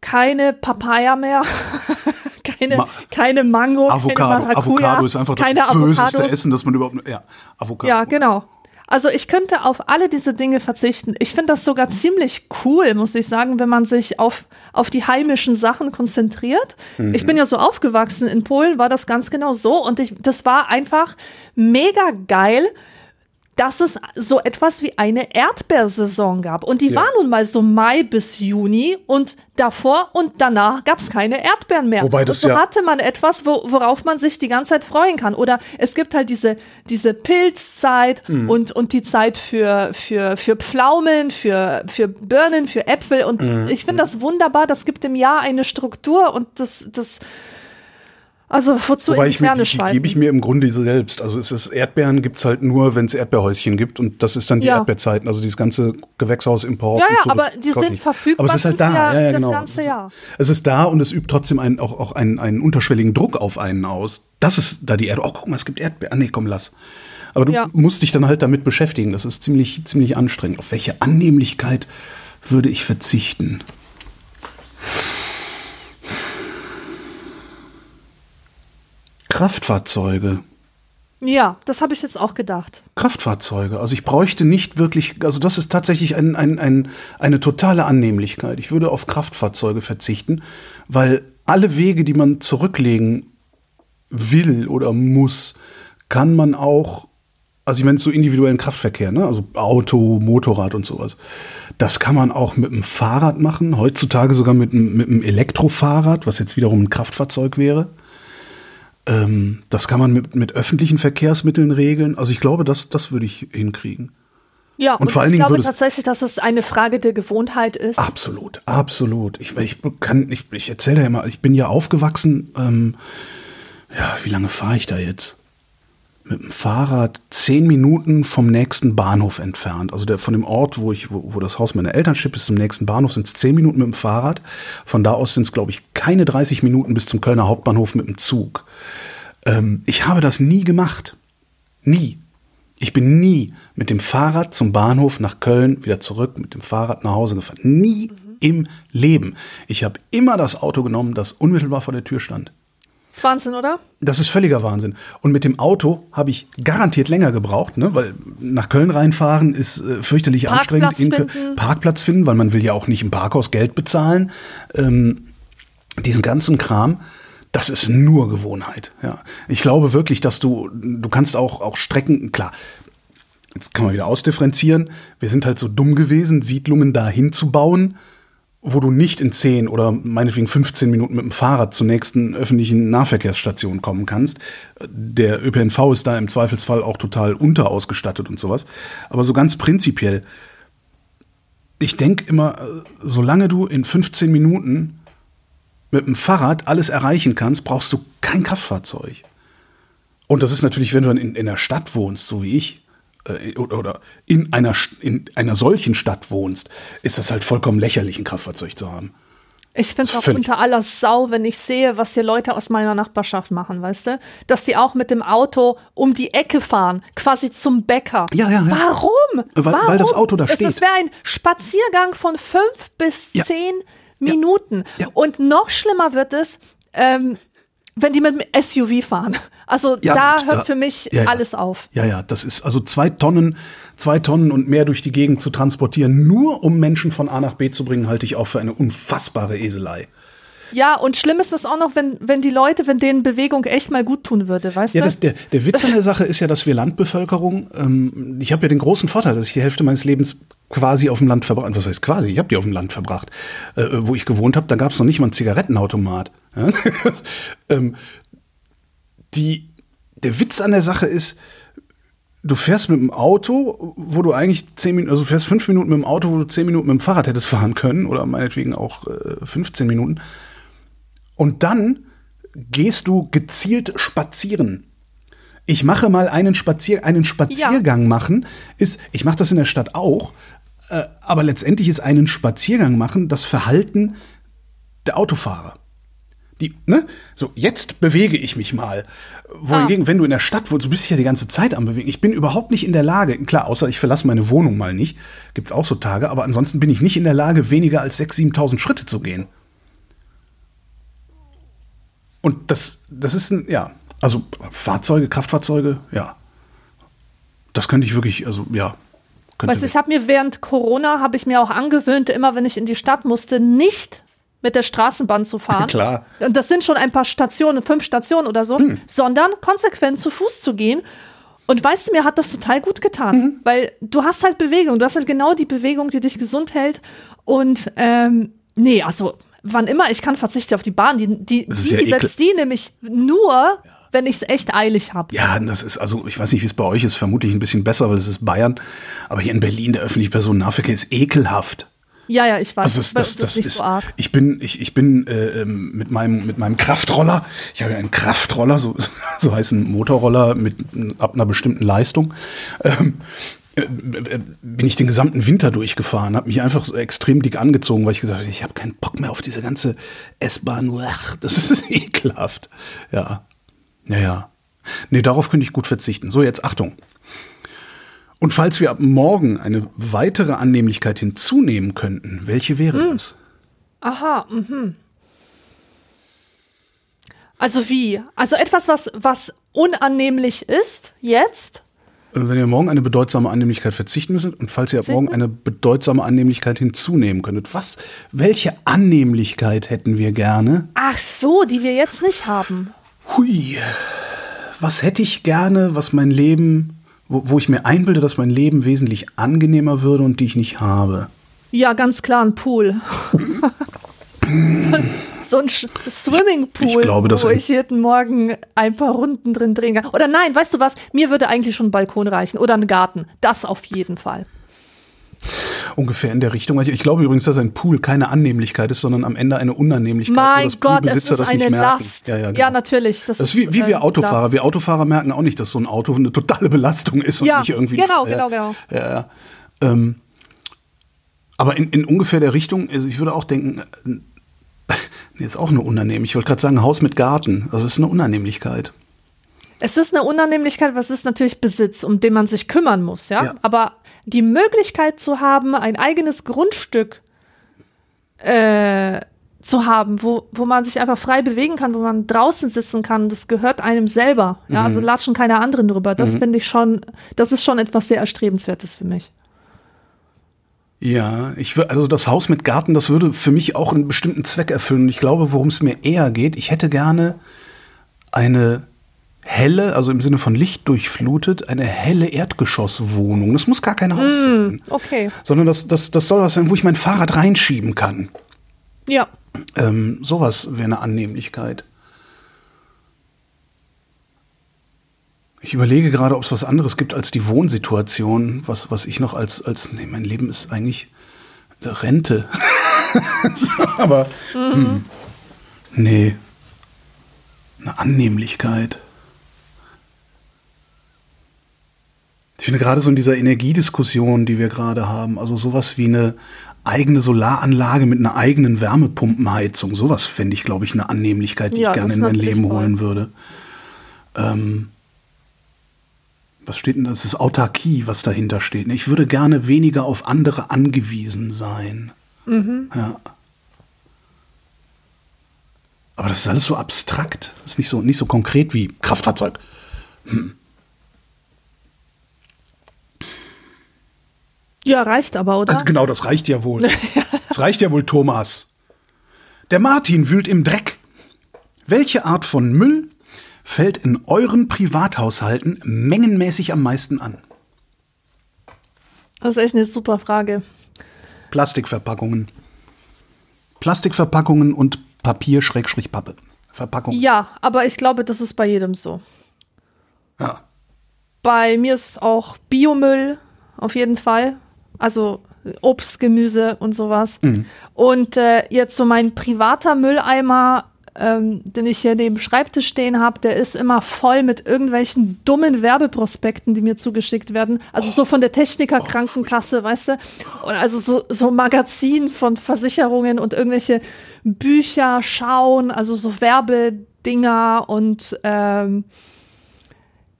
keine Papaya mehr. (laughs) keine, Ma- keine Mango. keine Avocado. Maracuja, Avocado ist einfach das keine böseste Avocados. Essen, das man überhaupt. Ja, Avocado. Ja, genau. Also ich könnte auf alle diese Dinge verzichten. Ich finde das sogar ziemlich cool, muss ich sagen, wenn man sich auf, auf die heimischen Sachen konzentriert. Ich bin ja so aufgewachsen. In Polen war das ganz genau so. Und ich, das war einfach mega geil, dass es so etwas wie eine Erdbeersaison gab. Und die Ja. war nun mal so Mai bis Juni und davor und danach gab es keine Erdbeeren mehr. Wobei und das so ja- hatte man etwas, wo, worauf man sich die ganze Zeit freuen kann. Oder es gibt halt diese, diese Pilzzeit Mhm. und, und die Zeit für, für, für Pflaumen, für, für Birnen, für Äpfel. Und Mhm. ich finde das wunderbar. Das gibt dem Jahr eine Struktur und das, das also wozu Wobei in die ich mir, die, die gebe ich mir im Grunde selbst. Also es ist Erdbeeren gibt's halt nur, wenn es Erdbeerhäuschen gibt und das ist dann die Ja. Erdbeerzeiten. Also dieses ganze Gewächshausimport. Ja, und ja, so, aber das die sind nicht. verfügbar Aber es ist halt das da. Jahr- ja, ja, das genau. ganze Jahr. Es ist da und es übt trotzdem einen, auch, auch einen, einen unterschwelligen Druck auf einen aus. Das ist da die Erde. Oh, guck mal, es gibt Erdbeeren. Ah, nee, komm, lass. Aber du Ja. musst dich dann halt damit beschäftigen. Das ist ziemlich, ziemlich anstrengend. Auf welche Annehmlichkeit würde ich verzichten? Kraftfahrzeuge. Ja, das habe ich jetzt auch gedacht. Kraftfahrzeuge. Also ich bräuchte nicht wirklich, also das ist tatsächlich ein, ein, ein, eine totale Annehmlichkeit. Ich würde auf Kraftfahrzeuge verzichten, weil alle Wege, die man zurücklegen will oder muss, kann man auch, also ich meine so individuellen Kraftverkehr, ne? also Auto, Motorrad und sowas. Das kann man auch mit dem Fahrrad machen, heutzutage sogar mit, einem- mit einem Elektrofahrrad, was jetzt wiederum ein Kraftfahrzeug wäre. Ähm, das kann man mit, mit öffentlichen Verkehrsmitteln regeln. Also ich glaube, das, das würde ich hinkriegen. Ja, Und vor allen ich glaube tatsächlich, dass es eine Frage der Gewohnheit ist. Absolut, absolut. Ich, ich kann, ich, ich erzähle ja immer, ich bin ja aufgewachsen. Ähm, ja, wie lange fahre ich da jetzt? Mit dem Fahrrad zehn Minuten vom nächsten Bahnhof entfernt. Also der, von dem Ort, wo ich, wo, wo das Haus meiner Eltern steht, bis zum nächsten Bahnhof sind es zehn Minuten mit dem Fahrrad. Von da aus sind es, glaube ich, keine 30 Minuten bis zum Kölner Hauptbahnhof mit dem Zug. Ähm, ich habe das nie gemacht. Nie. Ich bin nie mit dem Fahrrad zum Bahnhof nach Köln, wieder zurück mit dem Fahrrad nach Hause gefahren. Nie im Leben. Ich habe immer das Auto genommen, das unmittelbar vor der Tür stand. Das ist Wahnsinn, oder? Das ist völliger Wahnsinn. Und mit dem Auto habe ich garantiert länger gebraucht, ne? weil nach Köln reinfahren ist äh, fürchterlich Parkplatz anstrengend. finden. Parkplatz finden, weil man will ja auch nicht im Parkhaus Geld bezahlen. Ähm, diesen ganzen Kram. Das ist nur Gewohnheit. Ja. Ich glaube wirklich, dass du, du kannst auch, auch Strecken, klar, jetzt kann man wieder ausdifferenzieren. Wir sind halt so dumm gewesen, Siedlungen dahin zu bauen, wo du nicht in 10 oder meinetwegen 15 Minuten mit dem Fahrrad zur nächsten öffentlichen Nahverkehrsstation kommen kannst. Der ÖPNV ist da im Zweifelsfall auch total unterausgestattet und sowas. Aber so ganz prinzipiell, ich denke immer, äh, solange du in 15 Minuten mit dem Fahrrad alles erreichen kannst, brauchst du kein Kraftfahrzeug. Und das ist natürlich, wenn du in, in einer Stadt wohnst, so wie ich, oder in einer, in einer solchen Stadt wohnst, ist das halt vollkommen lächerlich, ein Kraftfahrzeug zu haben. Ich finde es auch unter aller Sau, wenn ich sehe, was hier Leute aus meiner Nachbarschaft machen, weißt du? Dass die auch mit dem Auto um die Ecke fahren, quasi zum Bäcker. Ja, ja, ja. Warum? Weil- Warum? weil das Auto da Es- steht. Das wäre ein Spaziergang von fünf bis Ja. zehn Minuten. Ja. Und noch schlimmer wird es, ähm, wenn die mit dem SUV fahren. Also Ja, da hört ja. für mich Ja, ja. alles auf. Ja, ja, das ist also zwei Tonnen, zwei Tonnen und mehr durch die Gegend zu transportieren, nur um Menschen von A nach B zu bringen, halte ich auch für eine unfassbare Eselei. Ja, und schlimm ist es auch noch, wenn, wenn die Leute, wenn denen Bewegung echt mal gut tun würde, weißt Ja, du? das, der, der Witz an der Sache ist ja, dass wir Landbevölkerung, ähm, ich habe ja den großen Vorteil, dass ich die Hälfte meines Lebens quasi auf dem Land verbracht, was heißt quasi, ich habe die auf dem Land verbracht, äh, wo ich gewohnt habe, da gab es noch nicht mal einen Zigarettenautomat. Ja? (laughs) ähm, die, der Witz an der Sache ist, du fährst mit dem Auto, wo du eigentlich zehn Minuten, also du fährst fünf Minuten mit dem Auto, wo du zehn Minuten mit dem Fahrrad hättest fahren können oder meinetwegen auch äh, 15 Minuten. Und dann gehst du gezielt spazieren. Ich mache mal einen, Spazier einen Spaziergang machen, ist, ich mache das in der Stadt auch, äh, aber letztendlich ist einen Spaziergang machen das Verhalten der Autofahrer. Die, ne? So, jetzt bewege ich mich mal. Wohingegen, wenn du in der Stadt wohnst, du bist ja die ganze Zeit am Bewegen. Ich bin überhaupt nicht in der Lage, klar, außer ich verlasse meine Wohnung mal nicht, gibt's auch so Tage, aber ansonsten bin ich nicht in der Lage, weniger als 6.000, 7.000 Schritte zu gehen. Und das, das ist ein, ja, also Fahrzeuge, Kraftfahrzeuge, ja. Das könnte ich wirklich, also ja. Könnte Weißt du, ich habe mir während Corona, habe ich mir auch angewöhnt, immer wenn ich in die Stadt musste, nicht mit der Straßenbahn zu fahren. (laughs) Klar. Und das sind schon ein paar Stationen, fünf Stationen oder so, sondern konsequent zu Fuß zu gehen. Und weißt du, mir hat das total gut getan, weil du hast halt Bewegung, du hast halt genau die Bewegung, die dich gesund hält. Und ähm, nee, also wann immer ich kann, verzichte auf die Bahn. Die, die, die ja setzt die nämlich nur, wenn ich es echt eilig habe. Ja, das ist, also ich weiß nicht, wie es bei euch ist, vermutlich ein bisschen besser, weil es ist Bayern. Aber hier in Berlin, der öffentliche Personennahverkehr ist ekelhaft. Ja, ja, ich weiß. Also das, das, das nicht ist, so ich bin, ich, ich bin äh, ähm, mit meinem mit meinem Kraftroller. Ich habe ja einen Kraftroller, so, (laughs) so heißt ein Motorroller mit ab einer bestimmten Leistung. Ähm, äh, äh, bin ich den gesamten Winter durchgefahren, habe mich einfach so extrem dick angezogen, weil ich gesagt habe, ich habe keinen Bock mehr auf diese ganze S-Bahn. Das (laughs) ist ekelhaft. Ja, ja, ja. Nee, darauf könnte ich gut verzichten. So, jetzt Achtung. Und falls wir ab morgen eine weitere Annehmlichkeit hinzunehmen könnten, welche wäre das? Aha, mhm. Also wie? Also etwas, was, was unannehmlich ist, jetzt? Äh, Wenn ihr morgen eine bedeutsame Annehmlichkeit verzichten müsst und falls ihr ab morgen eine bedeutsame Annehmlichkeit hinzunehmen könntet, was, welche Annehmlichkeit hätten wir gerne? Ach so, die wir jetzt nicht haben. Hui, was hätte ich gerne, was mein Leben, wo, wo ich mir einbilde, dass mein Leben wesentlich angenehmer würde und die ich nicht habe? Ja, ganz klar, ein Pool. (laughs) so ein, so ein Swimmingpool, Ich glaube, das wo ich jeden Morgen ein paar Runden drin drehen kann. Oder nein, weißt du was? Mir würde eigentlich schon ein Balkon reichen oder ein Garten. Das auf jeden Fall. Ungefähr in der Richtung. Ich, ich glaube übrigens, dass ein Pool keine Annehmlichkeit ist, sondern am Ende eine Unannehmlichkeit. Mein das Gott, es Poolbesitzer ist das eine nicht merken. Last. Ja, ja, Ja, genau. natürlich. Das, Das ist wie, wie äh, wir Autofahrer. klar. Wir Autofahrer merken auch nicht, dass so ein Auto eine totale Belastung ist und Ja, nicht irgendwie. genau, ja, genau, genau. Ja, ja. Ähm, aber in, in ungefähr der Richtung, also ich würde auch denken, äh, (laughs) nee, ist auch eine Unannehmlichkeit. Ich wollte gerade sagen, Haus mit Garten. Also das ist eine Unannehmlichkeit. Es ist eine Unannehmlichkeit, was ist natürlich Besitz, um den man sich kümmern muss, ja. Ja. Aber die Möglichkeit zu haben, ein eigenes Grundstück äh, zu haben, wo, wo man sich einfach frei bewegen kann, wo man draußen sitzen kann, das gehört einem selber. Ja, Mhm. also latschen keine anderen drüber. Das finde ich schon, das ist schon etwas sehr Erstrebenswertes für mich. Ja, ich würde, also das Haus mit Garten, das würde für mich auch einen bestimmten Zweck erfüllen. Ich glaube, worum es mir eher geht, ich hätte gerne eine helle, also im Sinne von Licht durchflutet, eine helle Erdgeschosswohnung. Das muss gar kein Haus sein. Okay. Sondern das, das, das soll was sein, wo ich mein Fahrrad reinschieben kann. Ja. Ähm, sowas wäre eine Annehmlichkeit. Ich überlege gerade, ob es was anderes gibt als die Wohnsituation, was, was ich noch als, als, nee, mein Leben ist eigentlich Rente. (laughs) so, aber, hm, nee, eine Annehmlichkeit. Finde gerade so in dieser Energiediskussion, die wir gerade haben, also sowas wie eine eigene Solaranlage mit einer eigenen Wärmepumpenheizung, sowas fände ich, glaube ich, eine Annehmlichkeit, die Ja, ich gerne das in mein Leben toll. holen würde. Ähm, was steht denn da? Das ist Autarkie, was dahinter steht. Ich würde gerne weniger auf andere angewiesen sein. Mhm. Ja. Aber das ist alles so abstrakt. Das ist nicht so, nicht so konkret wie Kraftfahrzeug. Ja, reicht aber, oder? Also genau, das reicht ja wohl. (laughs) Das reicht ja wohl, Thomas. Der Martin wühlt im Dreck. Welche Art von Müll fällt in euren Privathaushalten mengenmäßig am meisten an? Das ist echt eine super Frage. Plastikverpackungen. Plastikverpackungen und Papier-Pappe. Verpackung. Ja, aber ich glaube, das ist bei jedem so. Ja. Bei mir ist es auch Biomüll, auf jeden Fall. Also Obst, Gemüse und sowas. Und äh, jetzt so mein privater Mülleimer, ähm, den ich hier neben dem Schreibtisch stehen habe, der ist immer voll mit irgendwelchen dummen Werbeprospekten, die mir zugeschickt werden. Also so von der Techniker Krankenkasse, weißt du? Und also so, so Magazin von Versicherungen und irgendwelche Bücher schauen, also so Werbedinger und ähm,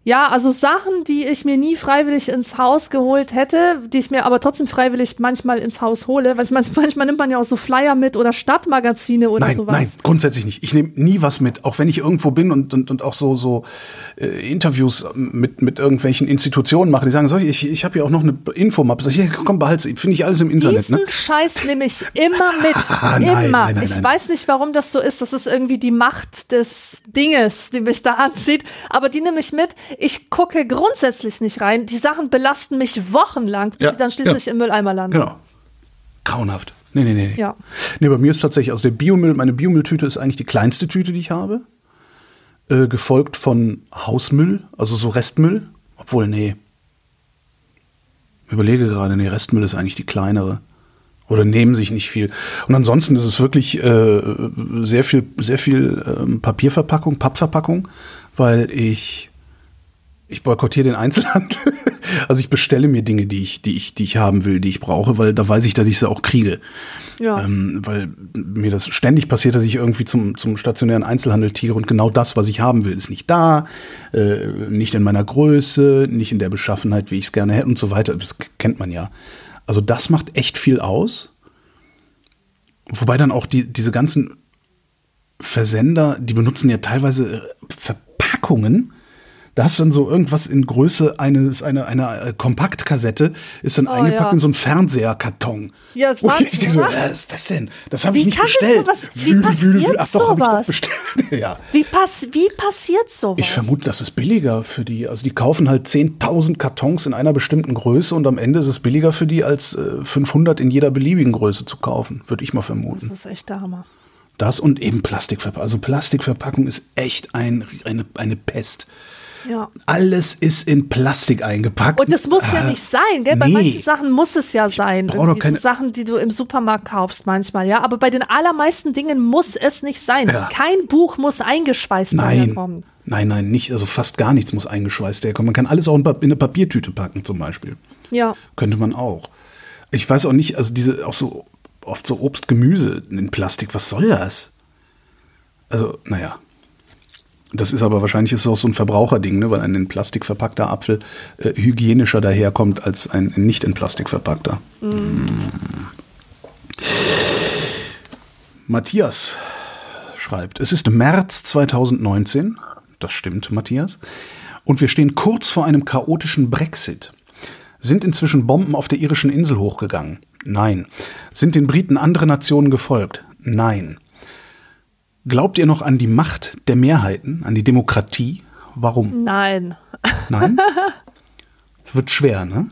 ja, also Sachen, die ich mir nie freiwillig ins Haus geholt hätte, die ich mir aber trotzdem freiwillig manchmal ins Haus hole. Weil man, manchmal nimmt man ja auch so Flyer mit oder Stadtmagazine oder Nein, sowas. nein, grundsätzlich nicht. Ich nehme nie was mit, auch wenn ich irgendwo bin und, und, und auch so, so äh, Interviews mit, mit irgendwelchen Institutionen mache, die sagen, so, ich, ich habe ja auch noch eine Infomappe. Sag ich, ja, komm, behalt's, finde ich alles im Internet. Diesen Ne? Scheiß nehme ich immer mit. (laughs) Ah, nein, immer. nein, ich weiß nicht, warum das so ist. Das ist irgendwie die Macht des Dinges, die mich da anzieht. Aber die nehme ich mit. Ich gucke grundsätzlich nicht rein. Die Sachen belasten mich wochenlang, bis Ja, sie dann schließlich ja. im Mülleimer landen. Genau. Grauenhaft. Nee, nee, nee. nee. Ja. Nee, bei mir ist tatsächlich, also der Biomüll, meine Biomülltüte ist eigentlich die kleinste Tüte, die ich habe. Äh, gefolgt von Hausmüll, also so Restmüll. Obwohl, nee. Ich Überlege gerade, nee, Restmüll ist eigentlich die kleinere. Oder nehmen sich nicht viel. Und ansonsten ist es wirklich äh, sehr viel, sehr viel ähm, Papierverpackung, Pappverpackung, weil ich ich boykottiere den Einzelhandel. (laughs) Also ich bestelle mir Dinge, die ich, die ich, die ich haben will, die ich brauche, weil da weiß ich, dass ich sie auch kriege. Ja. Ähm, weil mir das ständig passiert, dass ich irgendwie zum, zum stationären Einzelhandel tiere und genau das, was ich haben will, ist nicht da, äh, nicht in meiner Größe, nicht in der Beschaffenheit, wie ich es gerne hätte und so weiter. Das kennt man ja. Also das macht echt viel aus. Wobei dann auch die, diese ganzen Versender, die benutzen ja teilweise äh, Verpackungen. Da hast du dann so irgendwas in Größe eines, einer, einer äh, Kompaktkassette, ist dann eingepackt ja. in so einen Fernseherkarton. Ja, das Wahnsinn, ich so, was ist das denn? Das habe ich nicht bestellt. sowas- wie passiert Ach doch, ich sowas? bestellt. (laughs) ja. Wie, pass wie passiert sowas? Ich vermute, das ist billiger für die. Also die kaufen halt 10.000 Kartons in einer bestimmten Größe und am Ende ist es billiger für die, als äh, 500 in jeder beliebigen Größe zu kaufen, würde ich mal vermuten. Das ist echt der Hammer. Das und eben Plastikverpackung. Also Plastikverpackung ist echt ein, eine, eine Pest. Ja. Alles ist in Plastik eingepackt. Und das muss ja nicht sein, gell? Bei nee. manchen Sachen muss es ja sein. so Sachen, die du im Supermarkt kaufst manchmal, ja. Aber bei den allermeisten Dingen muss es nicht sein. Ja. Kein Buch muss eingeschweißt Nein. daherkommen. Nein, nein, nicht. Also fast gar nichts muss eingeschweißt herkommen. Man kann alles auch in eine Papiertüte packen, zum Beispiel. Ja. Könnte man auch. Ich weiß auch nicht, also diese, auch so, oft so Obst, Gemüse in Plastik, was soll das? Also, naja. Das ist aber wahrscheinlich ist auch so ein Verbraucherding, ne? weil ein in Plastik verpackter Apfel äh, hygienischer daherkommt als ein nicht in Plastik verpackter. Mm. Matthias schreibt, es ist März 2019. Das stimmt, Matthias. Und wir stehen kurz vor einem chaotischen Brexit. Sind inzwischen Bomben auf der irischen Insel hochgegangen? Nein. Sind den Briten andere Nationen gefolgt? Nein. Glaubt ihr noch an die Macht der Mehrheiten, an die Demokratie? Warum? Nein. Nein? (laughs) Es wird schwer, ne?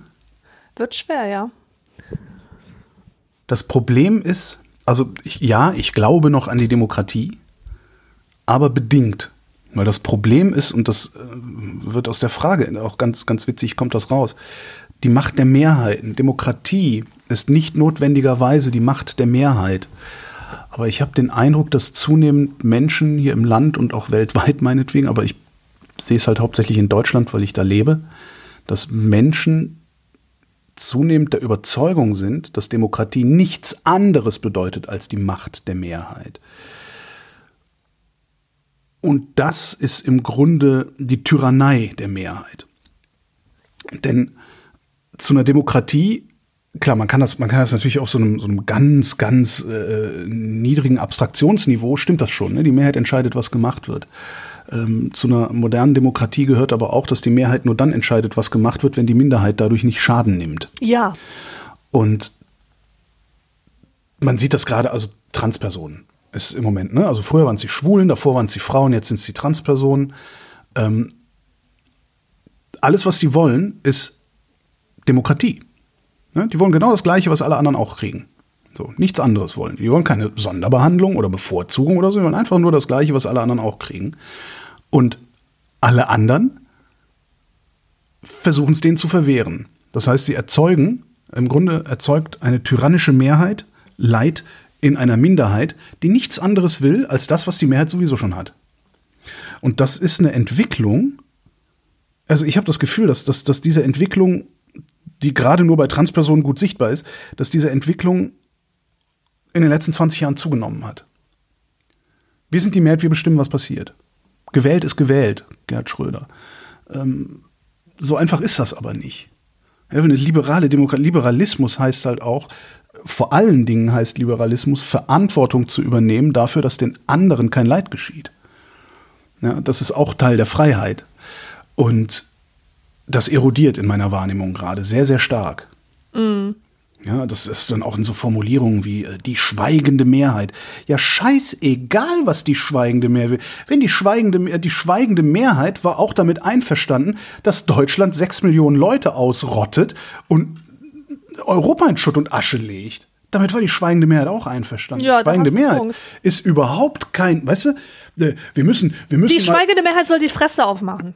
Wird schwer, ja. Das Problem ist, also ich, ja, ich glaube noch an die Demokratie, aber bedingt. Weil das Problem ist, und das äh, wird aus der Frage auch ganz, ganz witzig, kommt das raus, die Macht der Mehrheiten. Demokratie ist nicht notwendigerweise die Macht der Mehrheit. Aber ich habe den Eindruck, dass zunehmend Menschen hier im Land und auch weltweit (laughs) meinetwegen, aber ich sehe es halt hauptsächlich in Deutschland, weil ich da lebe, dass Menschen zunehmend der Überzeugung sind, dass Demokratie nichts anderes bedeutet als die Macht der Mehrheit. Und das ist im Grunde die Tyrannei der Mehrheit. Denn zu einer Demokratie, klar, man kann das, man kann das natürlich auf so einem, so einem ganz, ganz äh, niedrigen Abstraktionsniveau, stimmt das schon. Ne? Die Mehrheit entscheidet, was gemacht wird. Ähm, zu einer modernen Demokratie gehört aber auch, dass die Mehrheit nur dann entscheidet, was gemacht wird, wenn die Minderheit dadurch nicht Schaden nimmt. Ja. Und man sieht das gerade, also Transpersonen ist im Moment, ne? Also früher waren es die Schwulen, davor waren es die Frauen, jetzt sind es die Transpersonen. Ähm, alles, was sie wollen, ist Demokratie. Ne? Die wollen genau das Gleiche, was alle anderen auch kriegen. So, nichts anderes wollen. die. Wollen keine Sonderbehandlung oder Bevorzugung oder so, die wollen einfach nur das Gleiche, was alle anderen auch kriegen. Und alle anderen versuchen es denen zu verwehren. Das heißt, sie erzeugen, im Grunde erzeugt eine tyrannische Mehrheit Leid in einer Minderheit, die nichts anderes will als das, was die Mehrheit sowieso schon hat. Und das ist eine Entwicklung, also ich habe das Gefühl, dass, dass, dass diese Entwicklung, die gerade nur bei Transpersonen gut sichtbar ist, dass diese Entwicklung in den letzten 20 Jahren zugenommen hat. Wir sind die Mehrheit, wir bestimmen, was passiert. Gewählt ist gewählt, Gerd Schröder. Ähm, so einfach ist das aber nicht. Eine liberale Demokratie, Liberalismus heißt halt auch, vor allen Dingen heißt Liberalismus, Verantwortung zu übernehmen dafür, dass den anderen kein Leid geschieht. Ja, das ist auch Teil der Freiheit. Und das erodiert in meiner Wahrnehmung gerade sehr, sehr stark. Ja, das ist dann auch in so Formulierungen wie äh, die schweigende Mehrheit. Ja, scheißegal, was die schweigende Mehrheit will. Wenn die schweigende, äh, die schweigende Mehrheit war auch damit einverstanden, dass Deutschland sechs Millionen Leute ausrottet und Europa in Schutt und Asche legt. Damit war die schweigende Mehrheit auch einverstanden. Ja, schweigende Mehrheit Punkt. ist überhaupt kein, weißt du, äh, wir müssen, wir müssen Die schweigende Mehrheit soll die Fresse aufmachen.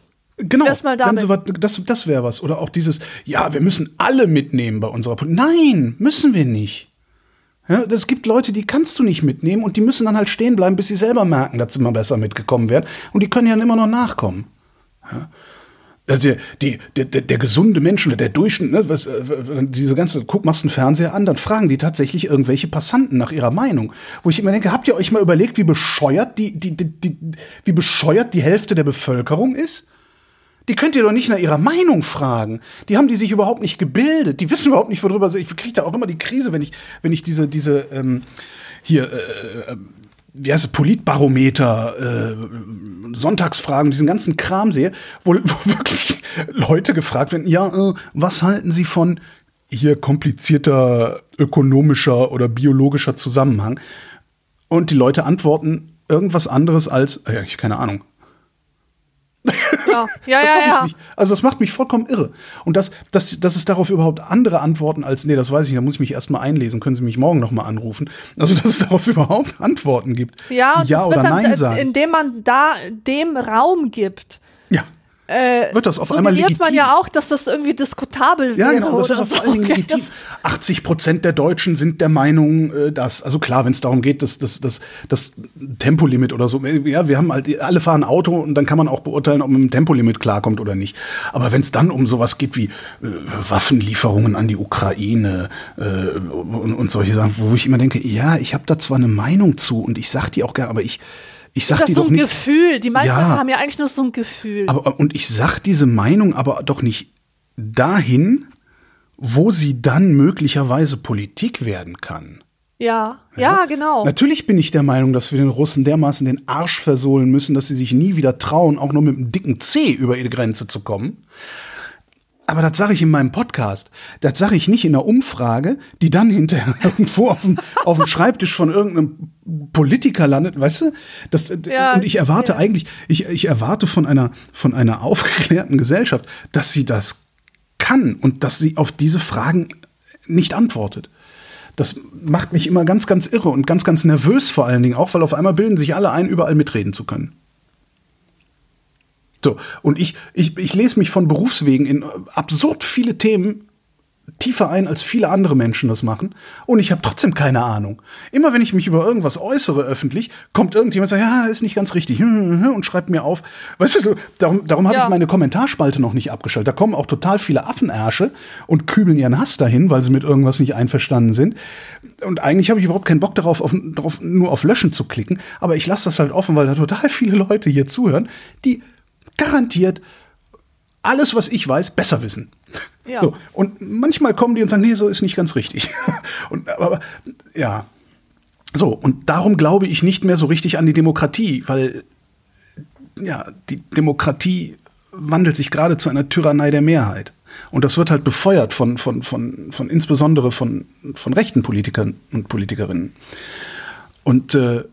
Genau, Das mal damit. wat- das, das wäre was. Oder auch dieses, ja, wir müssen alle mitnehmen bei unserer Politik. Nein, müssen wir nicht. Ja, es gibt Leute, die kannst du nicht mitnehmen und die müssen dann halt stehen bleiben, bis sie selber merken, dass sie mal besser mitgekommen werden. Und die können ja dann immer noch nachkommen. Ja. Also der, die, der, der, der gesunde Mensch oder der Durchschnitt, ne, was, äh, diese ganze, guck, machst einen Fernseher an, dann fragen die tatsächlich irgendwelche Passanten nach ihrer Meinung. Wo ich immer denke, habt ihr euch mal überlegt, wie bescheuert die, die, die, die, wie bescheuert die Hälfte der Bevölkerung ist? Die könnt ihr doch nicht nach ihrer Meinung fragen. Die haben die sich überhaupt nicht gebildet. Die wissen überhaupt nicht, worüber sie. Ich kriege da auch immer die Krise, wenn ich, wenn ich diese, diese ähm, hier, äh, äh, wie heißt es, Politbarometer, äh, Sonntagsfragen, diesen ganzen Kram sehe, wo, wo (laughs) wirklich Leute gefragt werden, ja, äh, was halten Sie von hier komplizierter ökonomischer oder biologischer Zusammenhang? Und die Leute antworten irgendwas anderes als, äh, ja, ich keine Ahnung. Ja, ja, ja. ja. Also das macht mich vollkommen irre. Und dass, dass, dass es darauf überhaupt andere Antworten als, nee, das weiß ich, da muss ich mich erstmal einlesen, können Sie mich morgen nochmal anrufen. Also dass es darauf (laughs) überhaupt Antworten gibt, Ja, ja das oder wird dann, nein äh, sagen. indem man da dem Raum gibt. ja. Äh, wird das auf einmal legitim. man ja auch, dass das irgendwie diskutabel Ja, wäre genau, das ist auf so. allen Dingen (laughs) legitim. Das- 80 Prozent der Deutschen sind der Meinung, äh, dass, also klar, wenn es darum geht, dass das, das, das Tempolimit oder so, äh, ja, wir haben halt, alle fahren Auto und dann kann man auch beurteilen, ob man mit dem Tempolimit klarkommt oder nicht. Aber wenn es dann um sowas geht wie äh, Waffenlieferungen an die Ukraine äh, und, und solche Sachen, wo ich immer denke, ja, ich habe da zwar eine Meinung zu und ich sag die auch gerne, aber ich, ich sag Das die so ein nicht. Gefühl. Die meisten Ja. haben ja eigentlich nur so ein Gefühl. Aber, und ich sag diese Meinung aber doch nicht dahin, wo sie dann möglicherweise Politik werden kann. ja, ja, genau. Natürlich bin ich der Meinung, dass wir den Russen dermaßen den Arsch versohlen müssen, dass sie sich nie wieder trauen, auch nur mit einem dicken C über ihre Grenze zu kommen. Aber das sage ich in meinem Podcast. Das sage ich nicht in einer Umfrage, die dann hinterher (laughs) irgendwo auf dem, auf dem Schreibtisch von irgendeinem Politiker landet, weißt du? Das, Ja, und ich erwarte ja. eigentlich, ich, ich erwarte von einer, von einer aufgeklärten Gesellschaft, dass sie das kann und dass sie auf diese Fragen nicht antwortet. Das macht mich immer ganz, ganz irre und ganz, ganz nervös vor allen Dingen auch, weil auf einmal bilden sich alle ein, überall mitreden zu können. So, und ich, ich, ich lese mich von Berufswegen in äh, absurd viele Themen tiefer ein, als viele andere Menschen das machen. Und ich habe trotzdem keine Ahnung. Immer wenn ich mich über irgendwas äußere öffentlich, kommt irgendjemand und sagt, ja, ist nicht ganz richtig und schreibt mir auf. Weißt du, darum, darum habe Ja. ich meine Kommentarspalte noch nicht abgeschaltet. Da kommen auch total viele Affenärsche und kübeln ihren Hass dahin, weil sie mit irgendwas nicht einverstanden sind. Und eigentlich habe ich überhaupt keinen Bock darauf, auf, darauf nur auf Löschen zu klicken. Aber ich lasse das halt offen, weil da total viele Leute hier zuhören, die garantiert alles, was ich weiß, besser wissen. Ja. So, und manchmal kommen die und sagen, nee, so ist nicht ganz richtig. (laughs) und, aber ja. So, und darum glaube ich nicht mehr so richtig an die Demokratie, weil ja, die Demokratie wandelt sich gerade zu einer Tyrannei der Mehrheit. Und das wird halt befeuert von, von, von, von insbesondere von, von rechten Politikern und Politikerinnen. Und äh,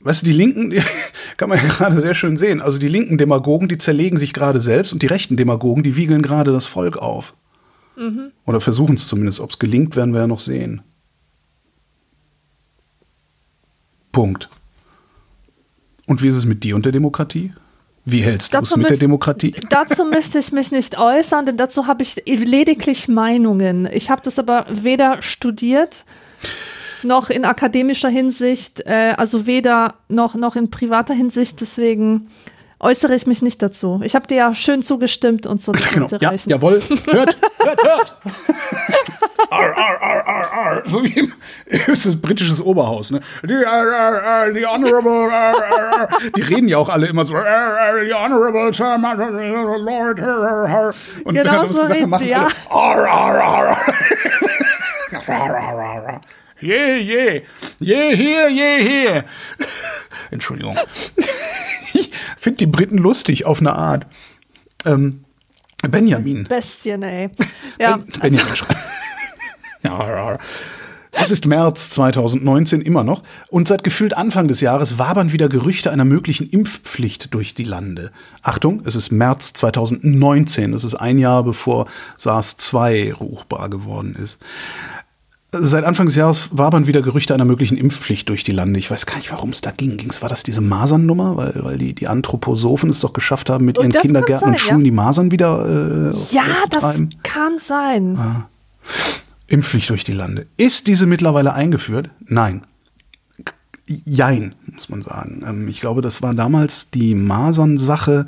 weißt du, die Linken, die (laughs) kann man ja gerade sehr schön sehen. Also die linken Demagogen, die zerlegen sich gerade selbst und die rechten Demagogen, die wiegeln gerade das Volk auf. Oder versuchen es zumindest. Ob es gelingt, werden wir ja noch sehen. Punkt. Und wie ist es mit dir und der Demokratie? Wie hältst du es mit der Demokratie? Dazu möchte ich mich nicht äußern, denn dazu habe ich lediglich Meinungen. Ich habe das aber weder studiert noch in akademischer Hinsicht, äh, also weder noch, noch in privater Hinsicht. Deswegen äußere ich mich nicht dazu. Ich habe dir ja schön zugestimmt und so. Genau. Ja, jawohl. Hört, (laughs) hört, hört. ar, ar, ar, ar, ar. So wie im ist das britisches Oberhaus, ne? Die, ar, ar, ar, die Honorable, ar, ar, ar. Die reden ja auch alle immer so, ar, ar, die Honorable Sir, Lord, ar, ar, ar. Und wenn Genau er das so gesagt reden machen die, alle, ja. ar, ar, ar, ar. Je, je, je hier, je hier. (laughs) Entschuldigung. Ich finde die Briten lustig auf eine Art. Ähm, Benjamin. Bestien, ey. Ja, Ben, Benjamin schreibt. (laughs) ja, ja. Es ist März 2019 immer noch und seit gefühlt Anfang des Jahres wabern wieder Gerüchte einer möglichen Impfpflicht durch die Lande. Achtung, es ist März 2019, es ist ein Jahr bevor SARS-2 ruchbar geworden ist. Seit Anfang des Jahres wabern wieder Gerüchte einer möglichen Impfpflicht durch die Lande. Ich weiß gar nicht, warum es da ging. Ging's, war das diese Masernnummer? Weil, weil die, die Anthroposophen es doch geschafft haben, mit Und ihren das Kindergärten und sein, Schulen ja. die Masern wieder äh, ja das kann sein. Impfpflicht durch die Lande. Ist diese mittlerweile eingeführt? Nein. Jein, muss man sagen. Ähm, Ich glaube, das war damals die Masern-Sache,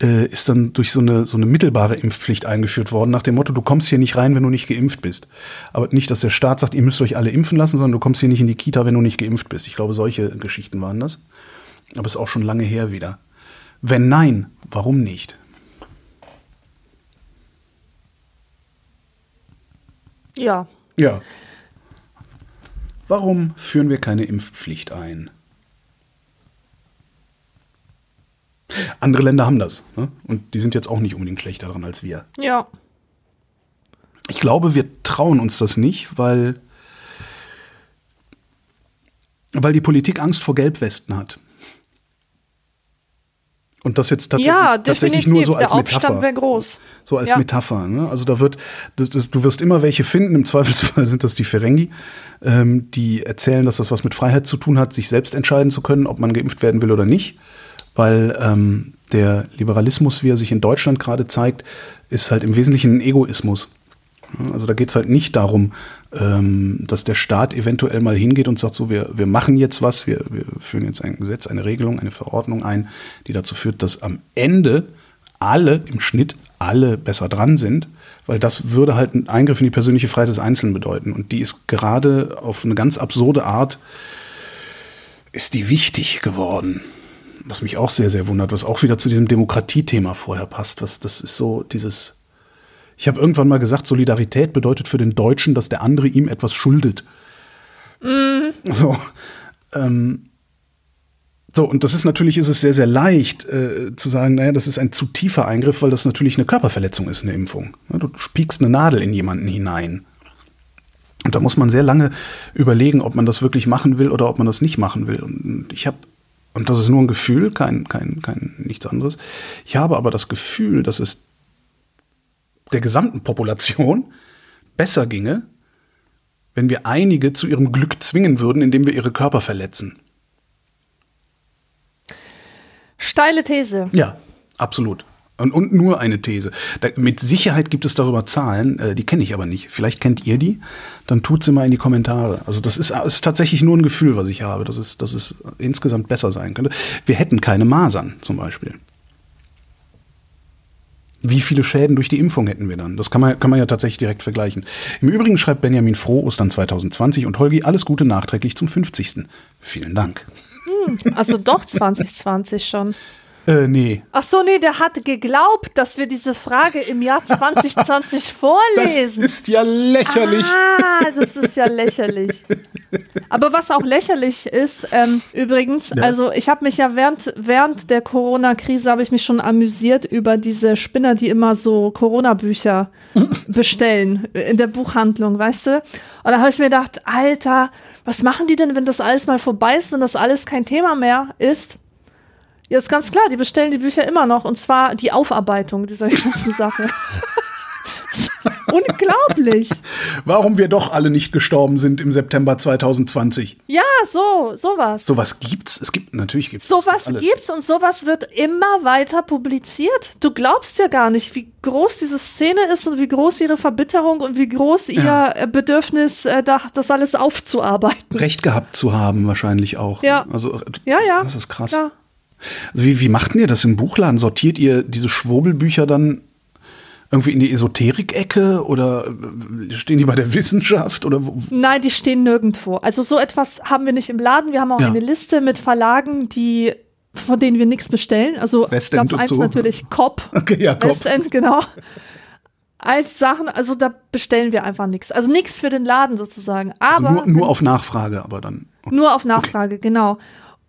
äh, ist dann durch so eine, so eine mittelbare Impfpflicht eingeführt worden, nach dem Motto, du kommst hier nicht rein, wenn du nicht geimpft bist. Aber nicht, dass der Staat sagt, ihr müsst euch alle impfen lassen, sondern du kommst hier nicht in die Kita, wenn du nicht geimpft bist. Ich glaube, solche Geschichten waren das. Aber ist auch schon lange her wieder. Wenn nein, warum nicht? Ja. Ja. Warum führen wir keine Impfpflicht ein? Andere Länder haben das. Ne? Und die sind jetzt auch nicht unbedingt schlechter dran als wir. Ja. Ich glaube, wir trauen uns das nicht, weil, weil die Politik Angst vor Gelbwesten hat. Und das jetzt tatsächlich, Ja, tatsächlich nur so als Der Metapher. wäre groß. So als Ja. Metapher. Ne? Also da wird, das, das, du wirst immer welche finden. Im (laughs) Zweifelsfall sind das die Ferengi, ähm, die erzählen, dass das was mit Freiheit zu tun hat, sich selbst entscheiden zu können, ob man geimpft werden will oder nicht. Weil ähm, der Liberalismus, wie er sich in Deutschland gerade zeigt, ist halt im Wesentlichen ein Egoismus. Also da geht es halt nicht darum, ähm, dass der Staat eventuell mal hingeht und sagt, so, wir, wir machen jetzt was, wir, wir führen jetzt ein Gesetz, eine Regelung, eine Verordnung ein, die dazu führt, dass am Ende alle, im Schnitt alle besser dran sind, weil das würde halt einen Eingriff in die persönliche Freiheit des Einzelnen bedeuten. Und die ist gerade auf eine ganz absurde Art, ist die wichtig geworden was mich auch sehr, sehr wundert, was auch wieder zu diesem Demokratiethema vorher passt. Was, das ist so dieses. Ich habe irgendwann mal gesagt, Solidarität bedeutet für den Deutschen, dass der andere ihm etwas schuldet. Mhm. So, ähm, so, und das ist natürlich, ist es sehr, sehr leicht äh, zu sagen, naja, das ist ein zu tiefer Eingriff, weil das natürlich eine Körperverletzung ist, eine Impfung. Du spiegst eine Nadel in jemanden hinein. Und da muss man sehr lange überlegen, ob man das wirklich machen will oder ob man das nicht machen will. Und ich habe und das ist nur ein Gefühl, kein, kein, kein nichts anderes. Ich habe aber das Gefühl, dass es der gesamten Population besser ginge, wenn wir einige zu ihrem Glück zwingen würden, indem wir ihre Körper verletzen. Steile These. Ja, absolut. Und, und nur eine These. Da, mit Sicherheit gibt es darüber Zahlen, äh, die kenne ich aber nicht. Vielleicht kennt ihr die, dann tut sie mal in die Kommentare. Also das ist, ist tatsächlich nur ein Gefühl, was ich habe, dass es, dass es insgesamt besser sein könnte. Wir hätten keine Masern zum Beispiel. Wie viele Schäden durch die Impfung hätten wir dann? Das kann man, kann man ja tatsächlich direkt vergleichen. Im Übrigen schreibt Benjamin Froh Ostern 2020 und Holgi alles Gute nachträglich zum 50. Vielen Dank. Hm, also doch 2020 schon. Äh, nee. Ach so, nee, der hat geglaubt, dass wir diese Frage im Jahr 2020 (laughs) vorlesen. Das ist ja lächerlich. Ah, das ist ja lächerlich. Aber was auch lächerlich ist, ähm, übrigens, ja. also ich habe mich ja während, während der Corona-Krise habe ich mich schon amüsiert über diese Spinner, die immer so Corona-Bücher (laughs) bestellen in der Buchhandlung, weißt du? Und da habe ich mir gedacht, Alter, was machen die denn, wenn das alles mal vorbei ist, wenn das alles kein Thema mehr ist? Ja, ist ganz klar, die bestellen die Bücher immer noch und zwar die Aufarbeitung dieser (laughs) ganzen Sache. (laughs) Unglaublich. Warum wir doch alle nicht gestorben sind im September 2020. Ja, so, sowas. Sowas gibt's. Es gibt, natürlich gibt's. Sowas gibt gibt's und sowas wird immer weiter publiziert. Du glaubst ja gar nicht, wie groß diese Szene ist und wie groß ihre Verbitterung und wie groß ihr ja. Äh, Bedürfnis, äh, das alles aufzuarbeiten. Recht gehabt zu haben, wahrscheinlich auch. Ja. Also, ja, ja. Das ist krass. Klar. Also wie, wie macht ihr das im Buchladen? Sortiert ihr diese Schwurbelbücher dann irgendwie in die Esoterik-Ecke oder äh, stehen die bei der Wissenschaft oder wo? Nein, die stehen nirgendwo. Also so etwas haben wir nicht im Laden. Wir haben auch ja. eine Liste mit Verlagen, die von denen wir nichts bestellen. Also Westend ganz eins so. natürlich Cop. Okay, ja, Cop. Westend, genau. Als Sachen, also da bestellen wir einfach nichts. Also nichts für den Laden sozusagen. Also aber also nur, nur auf Nachfrage, aber dann. Okay. Nur auf Nachfrage, okay. genau.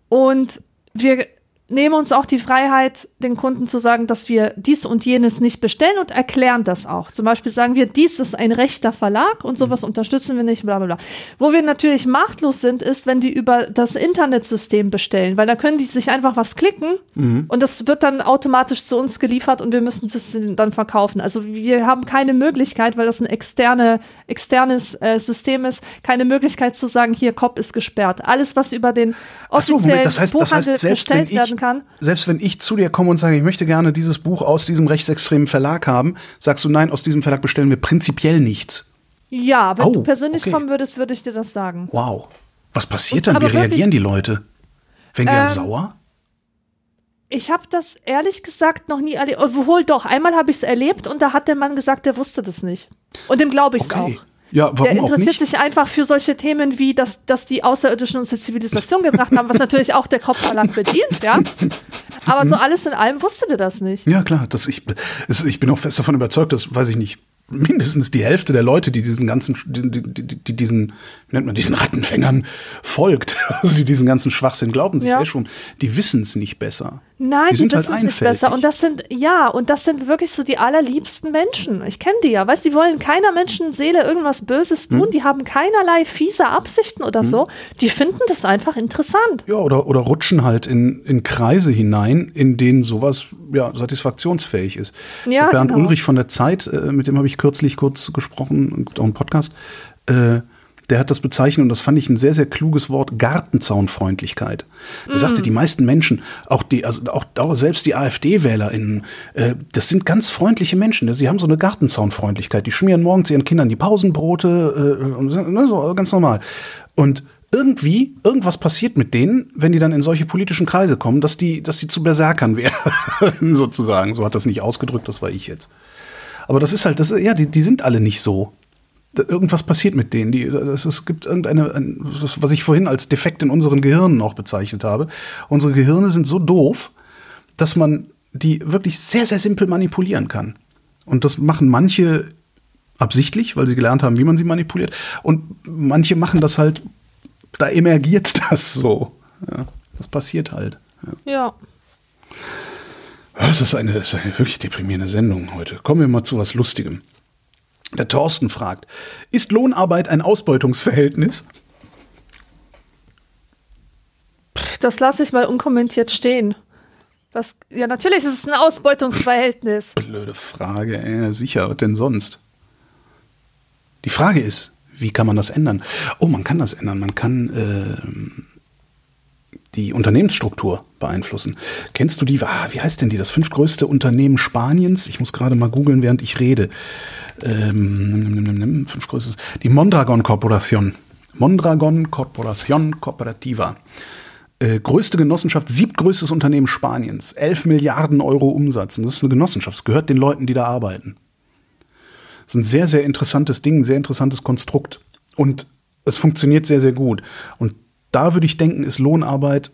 Und wir nehmen uns auch die Freiheit, den Kunden zu sagen, dass wir dies und jenes nicht bestellen und erklären das auch. Zum Beispiel sagen wir, dies ist ein rechter Verlag und sowas unterstützen wir nicht, bla bla bla. Wo wir natürlich machtlos sind, ist, wenn die über das Internetsystem bestellen, weil da können die sich einfach was klicken mhm. und das wird dann automatisch zu uns geliefert und wir müssen das dann verkaufen. Also wir haben keine Möglichkeit, weil das ein externe, externes äh, System ist, keine Möglichkeit zu sagen, hier, Cop ist gesperrt. Alles, was über den offiziellen so, das heißt, Buchhandel das heißt, bestellt werden kann. Selbst wenn ich zu dir komme und sage, ich möchte gerne dieses Buch aus diesem rechtsextremen Verlag haben, sagst du, nein, aus diesem Verlag bestellen wir prinzipiell nichts. Ja, wenn oh, du persönlich okay. kommen würdest, würde ich dir das sagen. Wow. Was passiert und, dann? Wie reagieren die Leute? Werden die ähm, dann sauer? Ich habe das ehrlich gesagt noch nie erlebt. Obwohl doch, einmal habe ich es erlebt und da hat der Mann gesagt, der wusste das nicht. Und dem glaube ich es okay. auch. Ja, warum der interessiert sich einfach für solche Themen wie, dass, dass die Außerirdischen uns die Zivilisation gebracht haben, was natürlich auch der Kopfverlag bedient, ja. Aber so alles in allem wusste der das nicht. Ja, klar. Das, ich, ich bin auch fest davon überzeugt, dass, weiß ich nicht, mindestens die Hälfte der Leute, die diesen ganzen, die, die, die, diesen, wie nennt man, diesen Rattenfängern folgt, (laughs) also die diesen ganzen Schwachsinn glauben sich ja. eh schon, die wissen es nicht besser. Nein, die, wissen halt es nicht besser. Und das sind, ja, und das sind wirklich so die allerliebsten Menschen. Ich kenne die ja, weißt die wollen keiner Menschenseele irgendwas Böses tun, hm. die haben keinerlei fiese Absichten oder hm. so. Die finden das einfach interessant. Ja, oder, oder rutschen halt in, in Kreise hinein, in denen sowas ja, satisfaktionsfähig ist. Ja, Bernd genau. Ulrich von der Zeit, äh, mit dem habe ich kürzlich kurz gesprochen, auch im Podcast, äh, der hat das bezeichnet, und das fand ich ein sehr, sehr kluges Wort, Gartenzaunfreundlichkeit. Er mm. sagte, die meisten Menschen, auch die, also auch, auch selbst die AfD-WählerInnen, äh, das sind ganz freundliche Menschen. Sie haben so eine Gartenzaunfreundlichkeit. Die schmieren morgens ihren Kindern die Pausenbrote, äh, ne, so ganz normal. Und irgendwie, irgendwas passiert mit denen, wenn die dann in solche politischen Kreise kommen, dass die, dass die zu Berserkern (laughs) werden, sozusagen. So hat das nicht ausgedrückt, das war ich jetzt. Aber das ist halt, das, ja, die, die sind alle nicht so irgendwas passiert mit denen. Die, das, es gibt irgendeine, ein, was ich vorhin als Defekt in unseren Gehirnen auch bezeichnet habe. Unsere Gehirne sind so doof, dass man die wirklich sehr, sehr simpel manipulieren kann. Und das machen manche absichtlich, weil sie gelernt haben, wie man sie manipuliert. Und manche machen das halt, da emergiert (laughs) das so. Ja, das passiert halt. Ja. ja. Das ist, eine, das ist eine wirklich deprimierende Sendung heute. Kommen wir mal zu was Lustigem. Der Thorsten fragt, ist Lohnarbeit ein Ausbeutungsverhältnis? Das lasse ich mal unkommentiert stehen. Was, ja, natürlich ist es ein Ausbeutungsverhältnis. Blöde Frage, äh, sicher, was denn sonst? Die Frage ist, wie kann man das ändern? Oh, man kann das ändern. Man kann äh, die Unternehmensstruktur beeinflussen. Kennst du die? Ah, wie heißt denn die? Das fünftgrößte Unternehmen Spaniens? Ich muss gerade mal googeln, während ich rede ähm, fünf größtes, die Mondragon Corporation. Mondragon Corporation Cooperativa. Äh, größte Genossenschaft, siebtgrößtes Unternehmen Spaniens. 11 Milliarden Euro Umsatz. Und das ist eine Genossenschaft. Es gehört den Leuten, die da arbeiten. Das ist ein sehr, sehr interessantes Ding, ein sehr interessantes Konstrukt. Und es funktioniert sehr, sehr gut. Und da würde ich denken, ist Lohnarbeit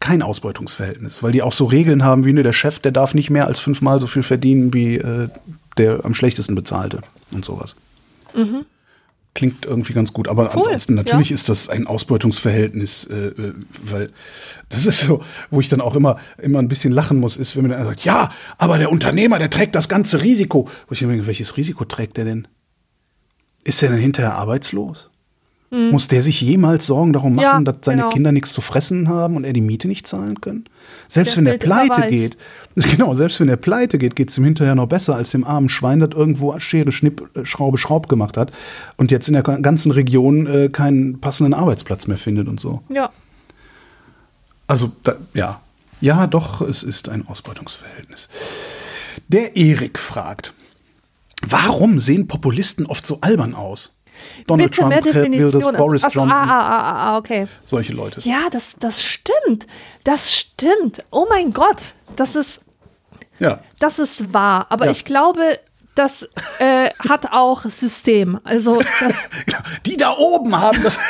kein Ausbeutungsverhältnis, weil die auch so Regeln haben wie ne, der Chef, der darf nicht mehr als fünfmal so viel verdienen wie äh, der am schlechtesten bezahlte und sowas. Mhm. Klingt irgendwie ganz gut, aber cool, ansonsten natürlich ja. ist das ein Ausbeutungsverhältnis, äh, äh, weil das ist so, wo ich dann auch immer immer ein bisschen lachen muss, ist, wenn mir dann sagt, ja, aber der Unternehmer, der trägt das ganze Risiko. Wo ich denke, welches Risiko trägt der denn? Ist er denn hinterher arbeitslos? Mhm. Muss der sich jemals Sorgen darum machen, ja, dass seine genau. Kinder nichts zu fressen haben und er die Miete nicht zahlen können? Selbst der wenn er pleite geht, (laughs) genau, selbst wenn er pleite geht, geht es ihm hinterher noch besser als dem armen Schwein, das irgendwo Schere, Schnipp, äh, Schraube, Schraub gemacht hat und jetzt in der ganzen Region äh, keinen passenden Arbeitsplatz mehr findet und so. Ja. Also, da, ja. Ja, doch, es ist ein Ausbeutungsverhältnis. Der Erik fragt, warum sehen Populisten oft so albern aus? Donald Bitte Trump mehr Definition. will das Boris Achso, Johnson. Ah, ah, ah, ah, okay. Solche Leute. Ja, das, das stimmt. Das stimmt. Oh mein Gott. Das ist, ja. das ist wahr. Aber Ja. ich glaube, das äh, hat auch System. Also (laughs) Die da oben haben das. (laughs)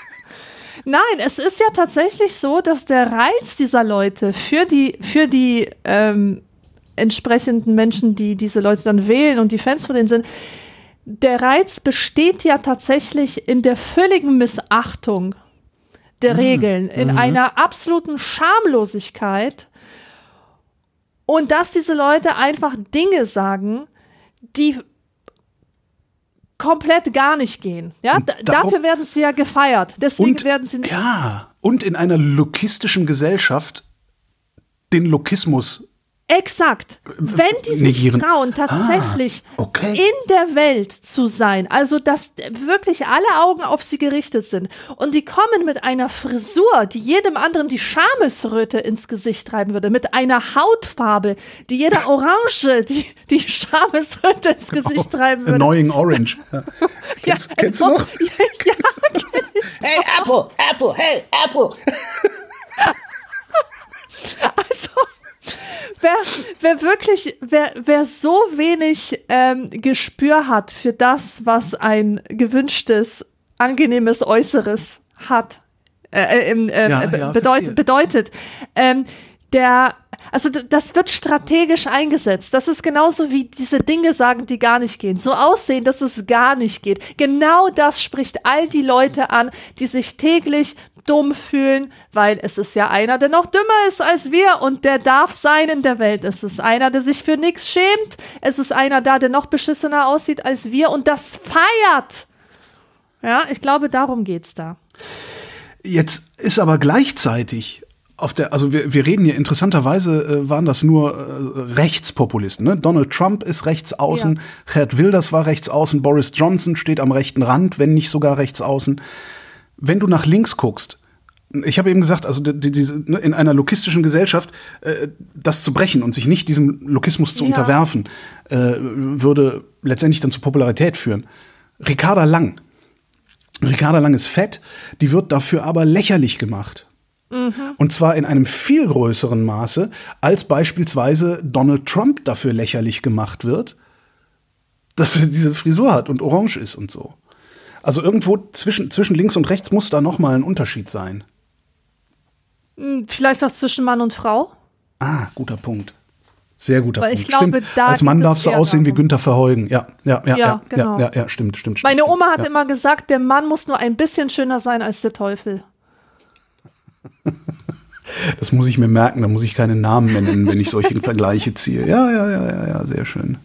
(laughs) Nein, es ist ja tatsächlich so, dass der Reiz dieser Leute für die, für die ähm, entsprechenden Menschen, die diese Leute dann wählen und die Fans von denen sind, der Reiz besteht ja tatsächlich in der völligen Missachtung der Regeln, in einer absoluten Schamlosigkeit und dass diese Leute einfach Dinge sagen, die komplett gar nicht gehen. Ja, dafür werden sie ja gefeiert. Deswegen Und, werden sie ja, und in einer lokistischen Gesellschaft den Lokismus Exakt. Wenn die sich Negieren. trauen, tatsächlich Ah, okay. in der Welt zu sein, also dass wirklich alle Augen auf sie gerichtet sind und die kommen mit einer Frisur, die jedem anderen die Schamesröte ins Gesicht treiben würde, mit einer Hautfarbe, die jeder (laughs) Orange die, die Schamesröte ins Gesicht treiben würde. Annoying Orange. (laughs) Ja. Kennst, (laughs) kennst du noch? Ja, kenn ich. Hey, Apple, Apple, hey, Apple. Wer, wer wirklich, wer, wer so wenig ähm, Gespür hat für das, was ein gewünschtes, angenehmes Äußeres hat, äh, äh, ähm, äh, Ja, ja, bedeut, bedeutet, ähm, der, also das wird strategisch eingesetzt. Das ist genauso wie diese Dinge sagen, die gar nicht gehen. So aussehen, dass es gar nicht geht. Genau das spricht all die Leute an, die sich täglich dumm fühlen, weil es ist ja einer, der noch dümmer ist als wir und der darf sein in der Welt. Es ist einer, der sich für nichts schämt. Es ist einer da, der noch beschissener aussieht als wir und das feiert. Ja, ich glaube, darum geht's da. Jetzt ist aber gleichzeitig auf der, also wir, wir reden hier interessanterweise äh, waren das nur äh, Rechtspopulisten. Ne? Donald Trump ist rechts außen, ja. Gerd Wilders war rechts außen, Boris Johnson steht am rechten Rand, wenn nicht sogar rechts außen. Wenn du nach links guckst, ich habe eben gesagt, also die, diese, ne, in einer lokistischen Gesellschaft äh, das zu brechen und sich nicht diesem Lokismus zu ja. unterwerfen, äh, würde letztendlich dann zur Popularität führen. Ricarda Lang. Ricarda Lang ist fett, die wird dafür aber lächerlich gemacht. Mhm. Und zwar in einem viel größeren Maße, als beispielsweise Donald Trump dafür lächerlich gemacht wird, dass er diese Frisur hat und orange ist und so. Also irgendwo zwischen, zwischen links und rechts muss da nochmal ein Unterschied sein. Hm, vielleicht auch zwischen Mann und Frau? Ah, guter Punkt. Sehr guter Weil Punkt. Ich glaube, stimmt. Als Mann darfst du aussehen wie Günther Verheugen. Ja, ja, ja, ja, ja, genau. ja, ja, stimmt, stimmt, stimmt. Meine stimmt, Oma hat ja. immer gesagt, der Mann muss nur ein bisschen schöner sein als der Teufel. (laughs) Das muss ich mir merken, da muss ich keine Namen mehr nennen, wenn ich solche (laughs) Vergleiche ziehe. Ja, ja, ja, ja, ja, sehr schön.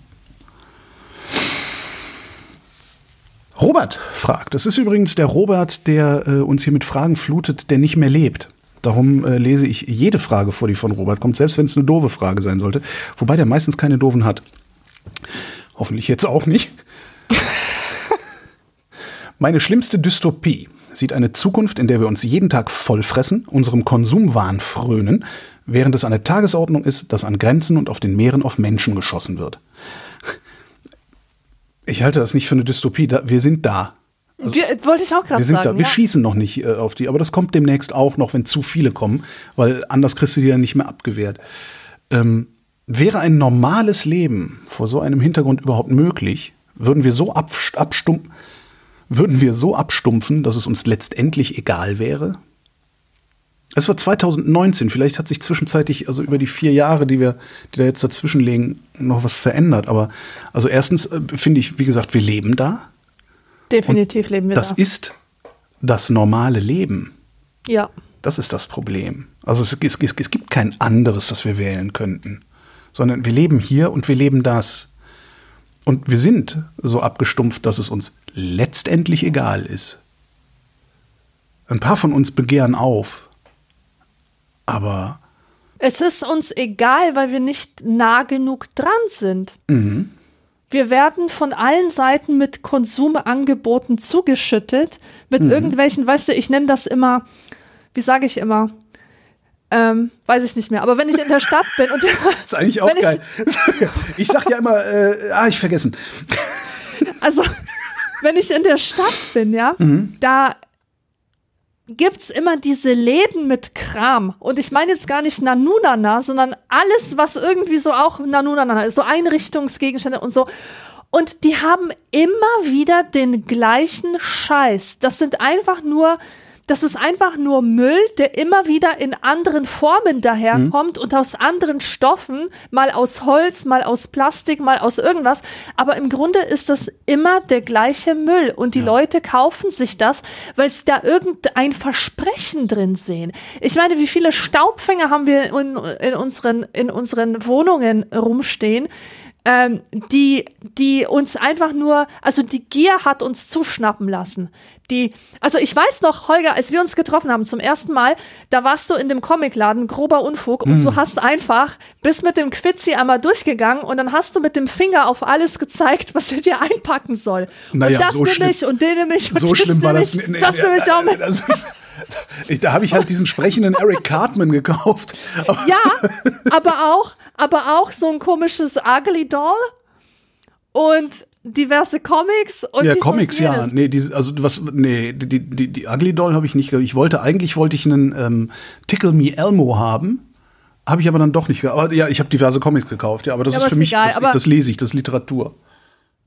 Robert fragt. Das ist übrigens der Robert, der äh, uns hier mit Fragen flutet, der nicht mehr lebt. Darum äh, lese ich jede Frage vor, die von Robert kommt, selbst wenn es eine doofe Frage sein sollte. Wobei der meistens keine doofen hat. Hoffentlich jetzt auch nicht. (laughs) Meine schlimmste Dystopie sieht eine Zukunft, in der wir uns jeden Tag vollfressen, unserem Konsumwahn frönen, während es an der Tagesordnung ist, dass an Grenzen und auf den Meeren auf Menschen geschossen wird. Ich halte das nicht für eine Dystopie. wir sind da. Also, wir, wollte ich auch gerade sagen. Da. Wir ja. schießen noch nicht äh, auf die, aber das kommt demnächst auch noch, wenn zu viele kommen, weil anders kriegst du die dann nicht mehr abgewehrt. Ähm, wäre ein normales Leben vor so einem Hintergrund überhaupt möglich, würden wir so abstumpfen, würden wir so abstumpfen, dass es uns letztendlich egal wäre? Es war 2019, vielleicht hat sich zwischenzeitlich, also über die vier Jahre, die wir, die da jetzt dazwischen liegen, noch was verändert. Aber also erstens äh, finde ich, wie gesagt, wir leben da. Definitiv leben wir das da. Das ist das normale Leben. Ja. Das ist das Problem. Also es, es, es gibt kein anderes, das wir wählen könnten. Sondern wir leben hier und wir leben das. Und wir sind so abgestumpft, dass es uns letztendlich egal ist. Ein paar von uns begehren auf, aber. Es ist uns egal, weil wir nicht nah genug dran sind. Mhm. Wir werden von allen Seiten mit Konsumangeboten zugeschüttet, mit mhm. irgendwelchen, weißt du, ich nenne das immer, wie sage ich immer, ähm, weiß ich nicht mehr. Aber wenn ich in der Stadt bin und (laughs) das ist eigentlich auch geil. Ich, (laughs) ich sag ja immer, äh, ah, ich vergessen. Also wenn ich in der Stadt bin, ja, mhm. da gibt's immer diese Läden mit Kram. Und ich meine jetzt gar nicht Nanunana, sondern alles, was irgendwie so auch Nanunana ist, so Einrichtungsgegenstände und so. Und die haben immer wieder den gleichen Scheiß. Das sind einfach nur das ist einfach nur Müll, der immer wieder in anderen Formen daherkommt mhm. und aus anderen Stoffen, mal aus Holz, mal aus Plastik, mal aus irgendwas. Aber im Grunde ist das immer der gleiche Müll und die ja. Leute kaufen sich das, weil sie da irgendein Versprechen drin sehen. Ich meine, wie viele Staubfänger haben wir in, in unseren, in unseren Wohnungen rumstehen? Ähm, die, die uns einfach nur, also die Gier hat uns zuschnappen lassen. Die, also ich weiß noch, Holger, als wir uns getroffen haben zum ersten Mal, da warst du in dem Comicladen, grober Unfug, und mm. du hast einfach bis mit dem Quitzi einmal durchgegangen und dann hast du mit dem Finger auf alles gezeigt, was er dir einpacken soll. Naja, und das so nehme ich und den nehme ich und so das schlimm war das, das, nee, das nehme ich auch mit. Ich, da habe ich halt diesen sprechenden Eric Cartman gekauft. ja, aber auch, aber auch so ein komisches Ugly Doll und diverse Comics und ja Comics ja. nee die, also was nee die die die Ugly Doll habe ich nicht ich wollte eigentlich wollte ich einen ähm, Tickle Me Elmo haben habe ich aber dann doch nicht aber ja ich habe diverse Comics gekauft ja aber das ja, ist für mich egal, das, das lese ich das ist Literatur.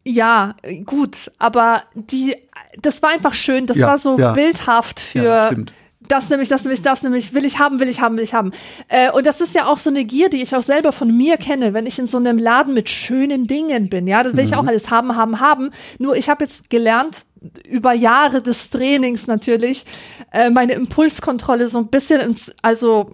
Ja gut aber die das war einfach schön das ja, war so ja. bildhaft für ja, stimmt das nämlich, das nämlich, das nämlich, will ich haben, will ich haben, will ich haben. Äh, und das ist ja auch so eine Gier, die ich auch selber von mir kenne, wenn ich in so einem Laden mit schönen Dingen bin. Ja, dann will mhm. ich auch alles haben, haben, haben. Nur ich habe jetzt gelernt, über Jahre des Trainings natürlich, äh, meine Impulskontrolle so ein bisschen ins, also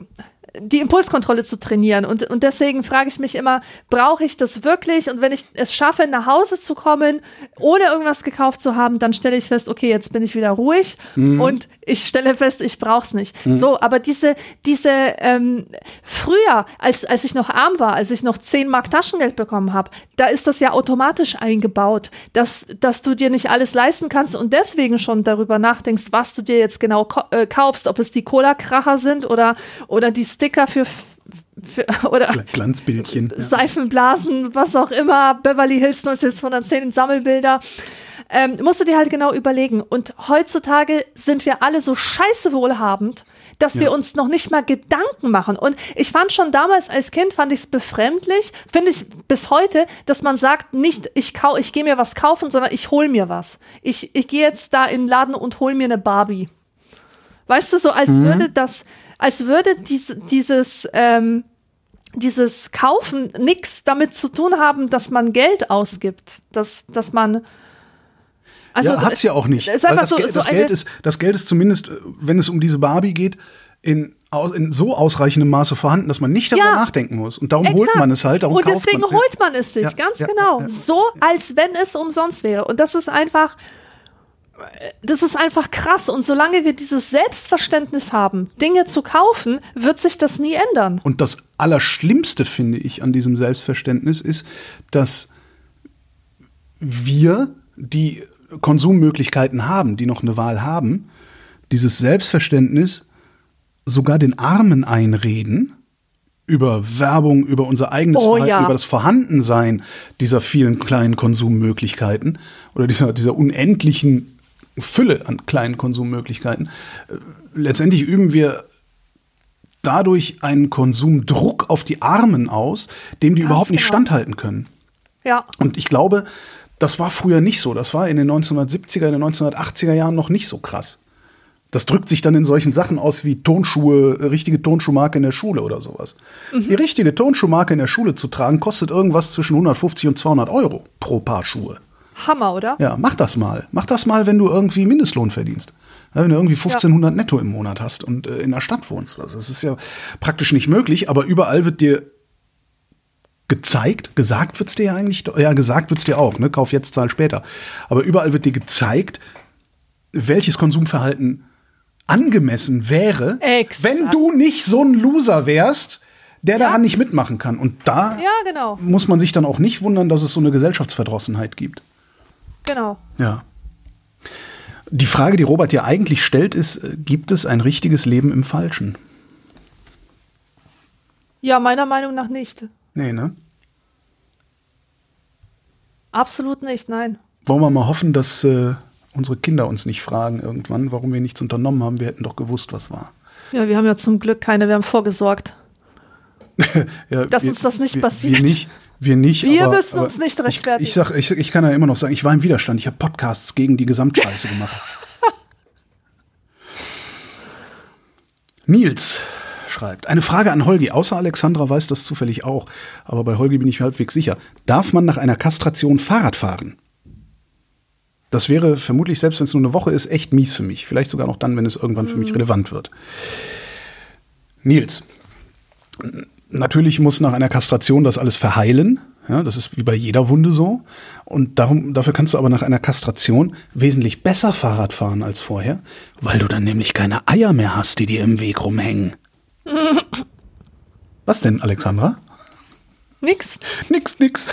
die Impulskontrolle zu trainieren. Und, und deswegen frage ich mich immer, brauche ich das wirklich? Und wenn ich es schaffe, nach Hause zu kommen, ohne irgendwas gekauft zu haben, dann stelle ich fest, okay, jetzt bin ich wieder ruhig Mhm. und ich stelle fest, ich brauche es nicht. So, aber diese, diese ähm, früher, als, als ich noch arm war, als ich noch 10 Mark Taschengeld bekommen habe, da ist das ja automatisch eingebaut, dass, dass du dir nicht alles leisten kannst und deswegen schon darüber nachdenkst, was du dir jetzt genau äh, kaufst, ob es die Cola-Kracher sind oder, oder die Sticker für, für (laughs) oder Gl- Glanzbildchen. Ja. Seifenblasen, was auch immer, Beverly Hills 1910 Sammelbilder. Ähm, musst du dir halt genau überlegen. Und heutzutage sind wir alle so scheiße wohlhabend, dass wir Ja. uns noch nicht mal Gedanken machen. Und ich fand schon damals als Kind, fand ich es befremdlich, finde ich bis heute, dass man sagt, nicht ich, kau ich gehe mir was kaufen, sondern ich hol mir was. Ich, ich gehe jetzt da in den Laden und hol mir eine Barbie. Weißt du, so als würde das, als würde dies, dieses, ähm, dieses Kaufen nichts damit zu tun haben, dass man Geld ausgibt, dass, dass man also ja, hat's ja auch nicht. Weil das, so, Gel- so das, Geld ist, das Geld ist zumindest, wenn es um diese Barbie geht, in, in so ausreichendem Maße vorhanden, dass man nicht darüber Ja. nachdenken muss. Und darum Exakt. holt man es halt, darum Und deswegen man. holt man es sich, Ja, ganz genau. So, als wenn es umsonst wäre. Und das ist einfach, das ist einfach krass. Und solange wir dieses Selbstverständnis haben, Dinge zu kaufen, wird sich das nie ändern. Und das Allerschlimmste, finde ich, an diesem Selbstverständnis ist, dass wir, die Konsummöglichkeiten haben, die noch eine Wahl haben, dieses Selbstverständnis sogar den Armen einreden über Werbung, über unser eigenes Oh, Verhalten, ja. über das Vorhandensein dieser vielen kleinen Konsummöglichkeiten oder dieser, dieser unendlichen Fülle an kleinen Konsummöglichkeiten. Äh, Letztendlich üben wir dadurch einen Konsumdruck auf die Armen aus, dem die Ganz überhaupt nicht genau. standhalten können. Ja. Und ich glaube, das war früher nicht so. Das war in den 1970er, in den 1980er Jahren noch nicht so krass. Das drückt sich dann in solchen Sachen aus wie Tonschuhe, äh, richtige Tonschuhmarke in der Schule oder sowas. Die richtige Tonschuhmarke in der Schule zu tragen, kostet irgendwas zwischen 150 und 200 Euro pro Paar Schuhe. Hammer, oder? Ja, mach das mal. Mach das mal, wenn du irgendwie Mindestlohn verdienst. Ja, wenn du irgendwie 1500 netto im Monat hast und äh, in der Stadt wohnst. Also das ist ja praktisch nicht möglich, aber überall wird dir gezeigt, gesagt wird's dir ja eigentlich, ja, gesagt wird's dir auch, ne? Kauf jetzt, zahl später. Aber überall wird dir gezeigt, welches Konsumverhalten angemessen wäre, Exakt. wenn du nicht so ein Loser wärst, der daran nicht mitmachen kann. Und da Ja, genau. muss man sich dann auch nicht wundern, dass es so eine Gesellschaftsverdrossenheit gibt. Genau. Ja. Die Frage, die Robert dir eigentlich stellt, ist, äh, gibt es ein richtiges Leben im Falschen? Ja, meiner Meinung nach nicht. Nee, ne? Absolut nicht, nein. Wollen wir mal hoffen, dass äh, unsere Kinder uns nicht fragen irgendwann, warum wir nichts unternommen haben. Wir hätten doch gewusst, was war. Ja, wir haben ja zum Glück keine, wir haben vorgesorgt. (laughs) Ja, Dass uns das nicht wir, passiert. Wir nicht. Wir, nicht, Wir aber, müssen aber uns nicht rechtfertigen. Ich, ich, sag, ich, ich kann ja immer noch sagen, ich war im Widerstand. Ich habe Podcasts gegen die Gesamtscheiße gemacht. (laughs) Nils schreibt, eine Frage an Holgi. Außer Alexandra weiß das zufällig auch, aber bei Holgi bin ich halbwegs sicher. Darf man nach einer Kastration Fahrrad fahren? Das wäre vermutlich, selbst wenn es nur eine Woche ist, echt mies für mich. Vielleicht sogar noch dann, wenn es irgendwann für mich relevant wird. Nils, natürlich muss nach einer Kastration das alles verheilen. Ja, das ist wie bei jeder Wunde so. Und darum, dafür kannst du aber nach einer Kastration wesentlich besser Fahrrad fahren als vorher, weil du dann nämlich keine Eier mehr hast, die dir im Weg rumhängen. (laughs) Was denn, Alexandra? Nix. Nix, nix.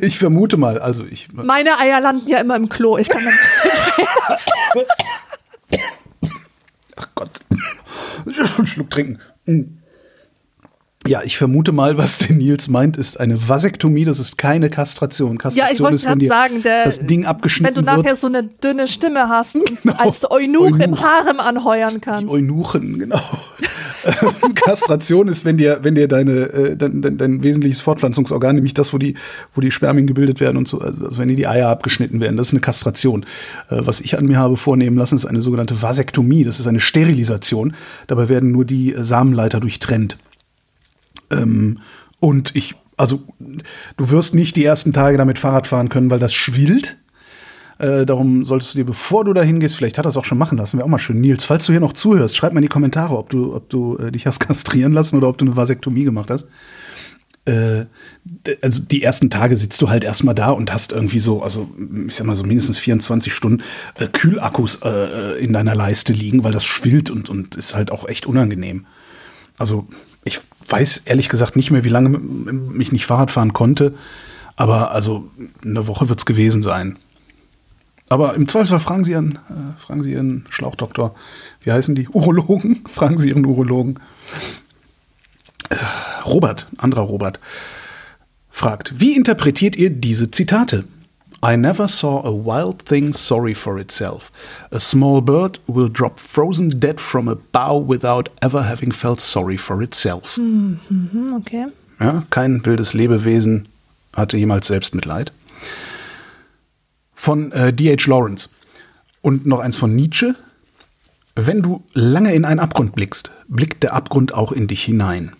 Ich vermute mal, also ich. Meine Eier landen ja immer im Klo. Ich kann Ach Gott. Einen Schluck trinken. Ja, ich vermute mal, was der Nils meint, ist eine Vasektomie. Das ist keine Kastration. Kastration Ja, ich wollte ist, wenn gerade dir sagen, der, das Ding wenn abgeschnitten du nachher wird. so eine dünne Stimme hast (laughs) Genau. als Eunuch im. Harem anheuern Die kannst. Eunuchen, genau. (laughs) Kastration ist, wenn dir, wenn dir deine, äh, dein, dein, dein wesentliches Fortpflanzungsorgan, nämlich das, wo die, wo die Spermien gebildet werden und so, also, also wenn dir die Eier abgeschnitten werden, das ist eine Kastration. Äh, was ich an mir habe vornehmen lassen, ist eine sogenannte Vasektomie. Das ist eine Sterilisation. Dabei werden nur die äh, Samenleiter durchtrennt. Ähm, und ich, also, du wirst nicht die ersten Tage damit Fahrrad fahren können, weil das schwillt. Äh, darum solltest du dir, bevor du da hingehst, vielleicht hat er es auch schon machen lassen, wäre auch mal schön. Nils, falls du hier noch zuhörst, schreib mal in die Kommentare, ob du, ob du äh, dich hast (laughs) kastrieren lassen oder ob du eine Vasektomie gemacht hast. Äh, also die ersten Tage sitzt du halt erstmal da und hast irgendwie so, also ich sag mal so mindestens 24 Stunden äh, Kühlakkus äh, in deiner Leiste liegen, weil das schwillt und, und ist halt auch echt unangenehm. Also ich weiß ehrlich gesagt nicht mehr, wie lange mich nicht Fahrrad fahren konnte, aber also eine Woche wird es gewesen sein. Aber im Zweifelsfall fragen Sie Ihren, äh, fragen Sie Ihren Schlauchdoktor, wie heißen die? (laughs) Urologen? fragen Sie Ihren Urologen. Robert, anderer Robert, fragt, wie interpretiert ihr diese Zitate? I never saw a wild thing sorry for itself. A small bird will drop frozen dead from a bough without ever having felt sorry for itself. Mhm, okay. Ja, kein wildes Lebewesen hatte jemals Selbstmitleid. Von äh, D.H. Lawrence. Und noch eins von Nietzsche. Wenn du lange in einen Abgrund blickst, blickt der Abgrund auch in dich hinein.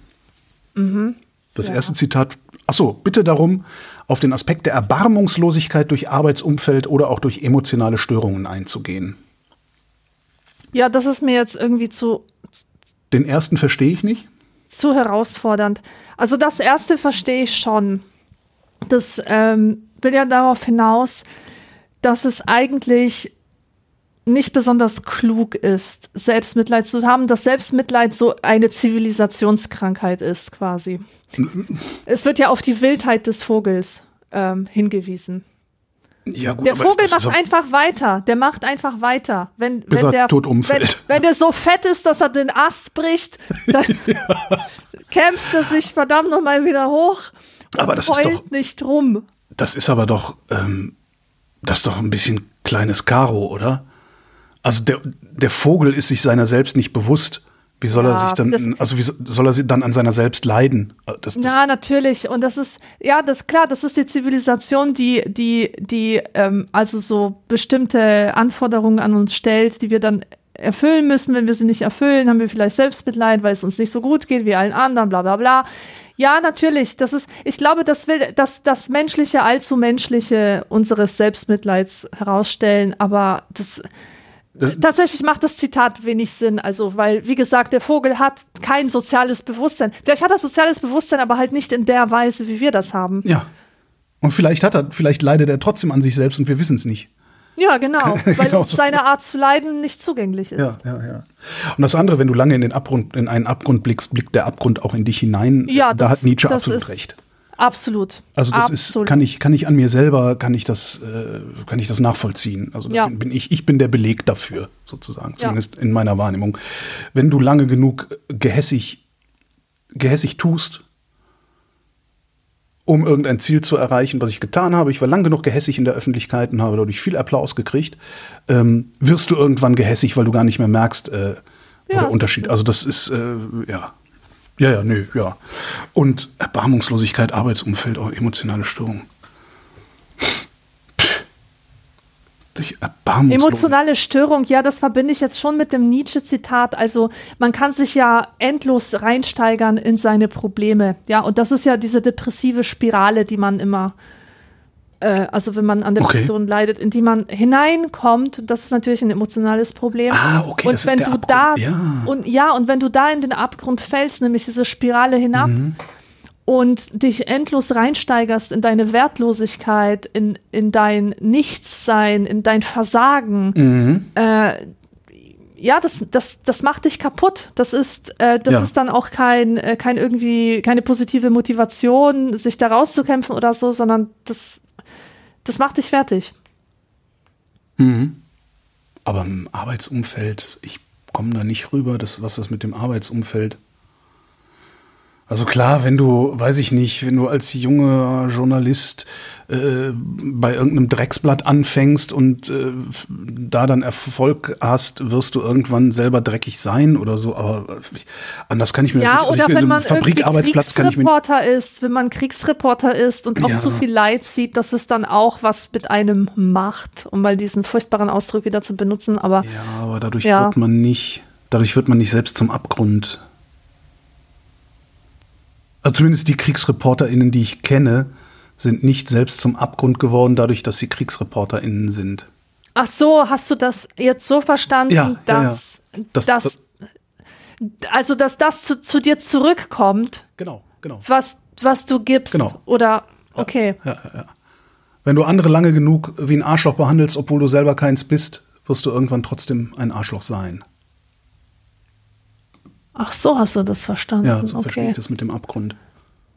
Das Ja. erste Zitat, ach so, bitte darum, auf den Aspekt der Erbarmungslosigkeit durch Arbeitsumfeld oder auch durch emotionale Störungen einzugehen. Ja, das ist mir jetzt irgendwie zu, Den ersten verstehe ich nicht. zu herausfordernd. Also das erste verstehe ich schon. Das ähm, will ja darauf hinaus, dass es eigentlich nicht besonders klug ist, Selbstmitleid zu haben, dass Selbstmitleid so eine Zivilisationskrankheit ist, quasi. es wird ja auf die Wildheit des Vogels ähm, hingewiesen. Ja, gut, Der Vogel macht auch- einfach weiter. Der macht einfach weiter. Wenn, Bis wenn er der tot umfällt. Wenn, wenn der so fett ist, dass er den Ast bricht, dann (laughs) kämpft er sich verdammt nochmal wieder hoch Aber das ist doch- nicht rum. Das ist aber doch, ähm, das ist doch ein bisschen kleines Karo, oder? Also der, der Vogel ist sich seiner selbst nicht bewusst. Wie soll Ja, er sich dann, also wie so- soll er dann an seiner selbst leiden? Das, das, Ja, natürlich. Und das ist, ja, das klar, das ist die Zivilisation, die, die, die, ähm, also so bestimmte Anforderungen an uns stellt, die wir dann erfüllen müssen. Wenn wir sie nicht erfüllen, haben wir vielleicht Selbstmitleid, weil es uns nicht so gut geht wie allen anderen, bla bla bla. Ja, natürlich. Das ist, ich glaube, das will das, das Menschliche, allzu Menschliche unseres Selbstmitleids herausstellen, aber das, Tatsächlich macht das Zitat wenig Sinn, also weil, wie gesagt, der Vogel hat kein soziales Bewusstsein. Vielleicht hat er soziales Bewusstsein, aber halt nicht in der Weise, wie wir das haben. ja. Und vielleicht hat er, vielleicht leidet er trotzdem an sich selbst und wir wissen es nicht. Ja, genau, (laughs) weil Genau uns seine Art zu leiden nicht zugänglich ist. Ja, ja, ja. Und das andere, wenn du lange in den Abgrund, in einen Abgrund blickst, blickt der Abgrund auch in dich hinein. Ja, da das- hat Nietzsche absolut ist- recht. Absolut. Also das Absolut. ist, kann ich, kann ich an mir selber, kann ich das, äh, kann ich das nachvollziehen. Also Ja. bin, ich, ich bin der Beleg dafür, sozusagen, Ja. zumindest in meiner Wahrnehmung. Wenn du lange genug gehässig, gehässig tust, um irgendein Ziel zu erreichen, was ich getan habe, ich war lang genug gehässig in der Öffentlichkeit und habe dadurch viel Applaus gekriegt, ähm, wirst du irgendwann gehässig, weil du gar nicht mehr merkst, äh, Ja, oder so Unterschied. Also das ist, äh, ja. Ja, ja, nö, ja. Und Erbarmungslosigkeit, Arbeitsumfeld, auch emotionale Störung. Durch Erbarmungslosigkeit. Emotionale Störung, ja, das verbinde ich jetzt schon mit dem Nietzsche-Zitat. Also man kann sich ja endlos reinsteigern in seine Probleme. Ja, und das ist ja diese depressive Spirale, die man immer, also wenn man an Depressionen leidet, in die man hineinkommt. Das ist natürlich ein emotionales Problem. Ah, okay, und das ist wenn der du Abgrund. da Ja. und ja, und wenn du da in den Abgrund fällst, nämlich diese Spirale hinab, Mhm. und dich endlos reinsteigerst in deine Wertlosigkeit, in, in dein Nichtssein, in dein Versagen, Mhm. äh, ja, das, das, das macht dich kaputt. Das ist, äh, das Ja. ist dann auch kein, äh, kein irgendwie, keine positive Motivation, sich da rauszukämpfen oder so, sondern das, das macht dich fertig. Aber im Arbeitsumfeld, ich komme da nicht rüber, das, was das mit dem Arbeitsumfeld. Also klar, wenn du, weiß ich nicht, wenn du als junger Journalist äh, bei irgendeinem Drecksblatt anfängst und äh, da dann Erfolg hast, wirst du irgendwann selber dreckig sein oder so. Aber ich, anders kann ich mir Ja, das nicht. Also oder wenn man Fabrikarbeitsplatz Kriegsreporter ist, wenn man Kriegsreporter ist und auch Ja. zu viel Leid sieht, dass es dann auch was mit einem macht, um mal diesen furchtbaren Ausdruck wieder zu benutzen. Aber Ja, aber dadurch Ja. wird man nicht, dadurch wird man nicht selbst zum Abgrund. Also zumindest die KriegsreporterInnen, die ich kenne, sind nicht selbst zum Abgrund geworden, dadurch, dass sie KriegsreporterInnen sind. Ach so, hast du das jetzt so verstanden, Ja, ja, ja. dass, Das- dass, das- also dass das zu, zu dir zurückkommt, Genau, genau. was, was du gibst? Genau. Oder okay. Wenn du andere lange genug wie ein Arschloch behandelst, obwohl du selber keins bist, wirst du irgendwann trotzdem ein Arschloch sein. Ach so, hast du das verstanden? Ja, so verstehe okay. ich das mit dem Abgrund.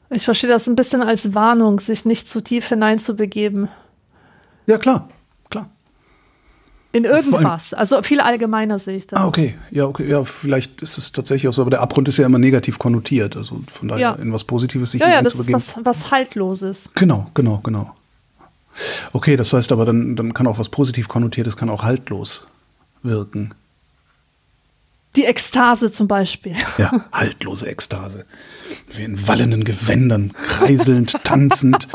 Ich verstehe das ein bisschen als Warnung, sich nicht zu tief hineinzubegeben. Ja, klar, klar. In irgendwas. Also viel allgemeiner sehe ich das. Ah, okay. Ja, okay. Ja, vielleicht ist es tatsächlich auch so, aber der Abgrund ist ja immer negativ konnotiert. Also von daher Ja. in was Positives sich ja, ja, das ist was, was Haltloses. Genau, genau, genau. Okay, das heißt aber, dann, dann kann auch was positiv konnotiertes, kann auch haltlos wirken. Die Ekstase zum Beispiel. Ja, haltlose Ekstase. Wie in wallenden Gewändern, kreiselnd, (laughs) tanzend.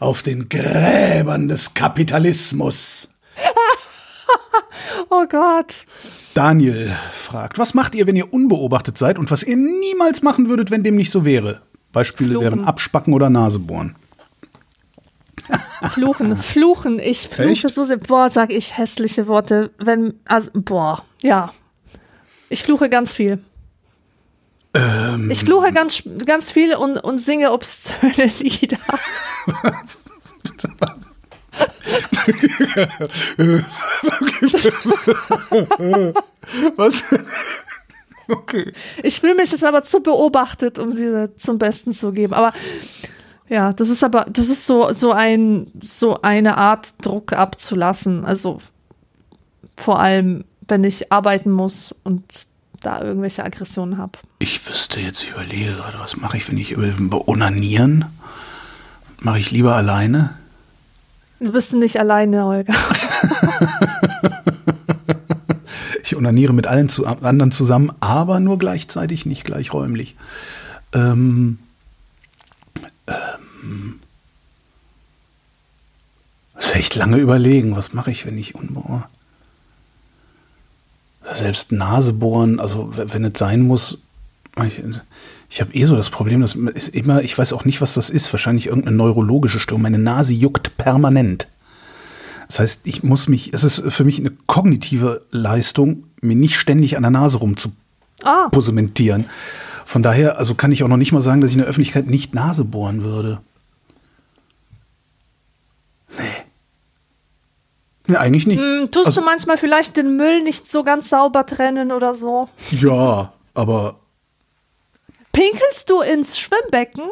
Auf den Gräbern des Kapitalismus. Oh Gott. Daniel fragt, was macht ihr, wenn ihr unbeobachtet seid und was ihr niemals machen würdet, wenn dem nicht so wäre? Beispiele Fluchen. wären Abspacken oder Nasebohren. Fluchen, fluchen. Ich fluche Echt? so sehr. Boah, sag ich hässliche Worte. Wenn, also, boah, ja. Ich fluche ganz viel. Ähm. Ich fluche ganz, ganz viel und, und singe obszöne (laughs) Lieder. Was? Was? Was? Okay. Ich fühle mich jetzt aber zu beobachtet, um diese zum Besten zu geben. Aber ja, das ist aber, das ist so, so ein, so eine Art Druck abzulassen. Also vor allem, wenn ich arbeiten muss und da irgendwelche Aggressionen habe. Ich wüsste jetzt, ich überlege gerade, was mache ich, wenn ich über onanieren? Mache ich lieber alleine? Du bist nicht alleine, Holger. (laughs) Ich onaniere mit allen zu, anderen zusammen, aber nur gleichzeitig, nicht gleichräumlich. Ähm, das ist echt lange überlegen. Was mache ich, wenn ich unbohr? Selbst Nase bohren, also wenn es sein muss. Ich, ich habe eh so das Problem, das ist immer, ich weiß auch nicht, was das ist. Wahrscheinlich irgendeine neurologische Störung. Meine Nase juckt permanent. Das heißt, ich muss mich, es ist für mich eine kognitive Leistung, mir nicht ständig an der Nase Ah, rumzuposementieren. Von daher, also kann ich auch noch nicht mal sagen, dass ich in der Öffentlichkeit nicht Nase bohren würde. Nee, eigentlich nicht. hm, tust also, du manchmal vielleicht den Müll nicht so ganz sauber trennen oder so? Ja, aber Pinkelst du ins Schwimmbecken?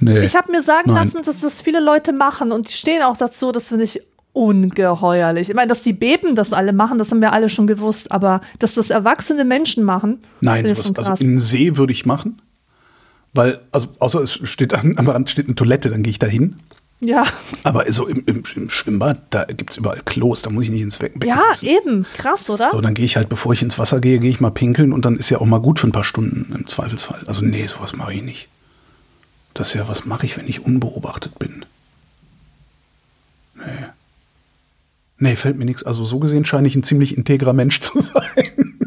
nee. Ich habe mir sagen Nein. lassen, dass das viele Leute machen und die stehen auch dazu. Das finde ich ungeheuerlich. Ich meine, dass die Beben das alle machen, das haben wir alle schon gewusst, aber dass das erwachsene Menschen machen, Nein, sowas, also in den See würde ich machen. Weil, also außer es steht an, am Rand steht eine Toilette, dann gehe ich da hin. Ja, Aber so im, im, im Schwimmbad, da gibt es überall Klos, da muss ich nicht ins Becken ja, pissen. eben, krass, oder? So, dann gehe ich halt, bevor ich ins Wasser gehe, gehe ich mal pinkeln und dann ist ja auch mal gut für ein paar Stunden im Zweifelsfall. Also nee, sowas mache ich nicht. Das ist ja, was mache ich, wenn ich unbeobachtet bin? Nee. Nee, fällt mir nichts. Also so gesehen scheine ich ein ziemlich integrer Mensch (laughs) zu sein.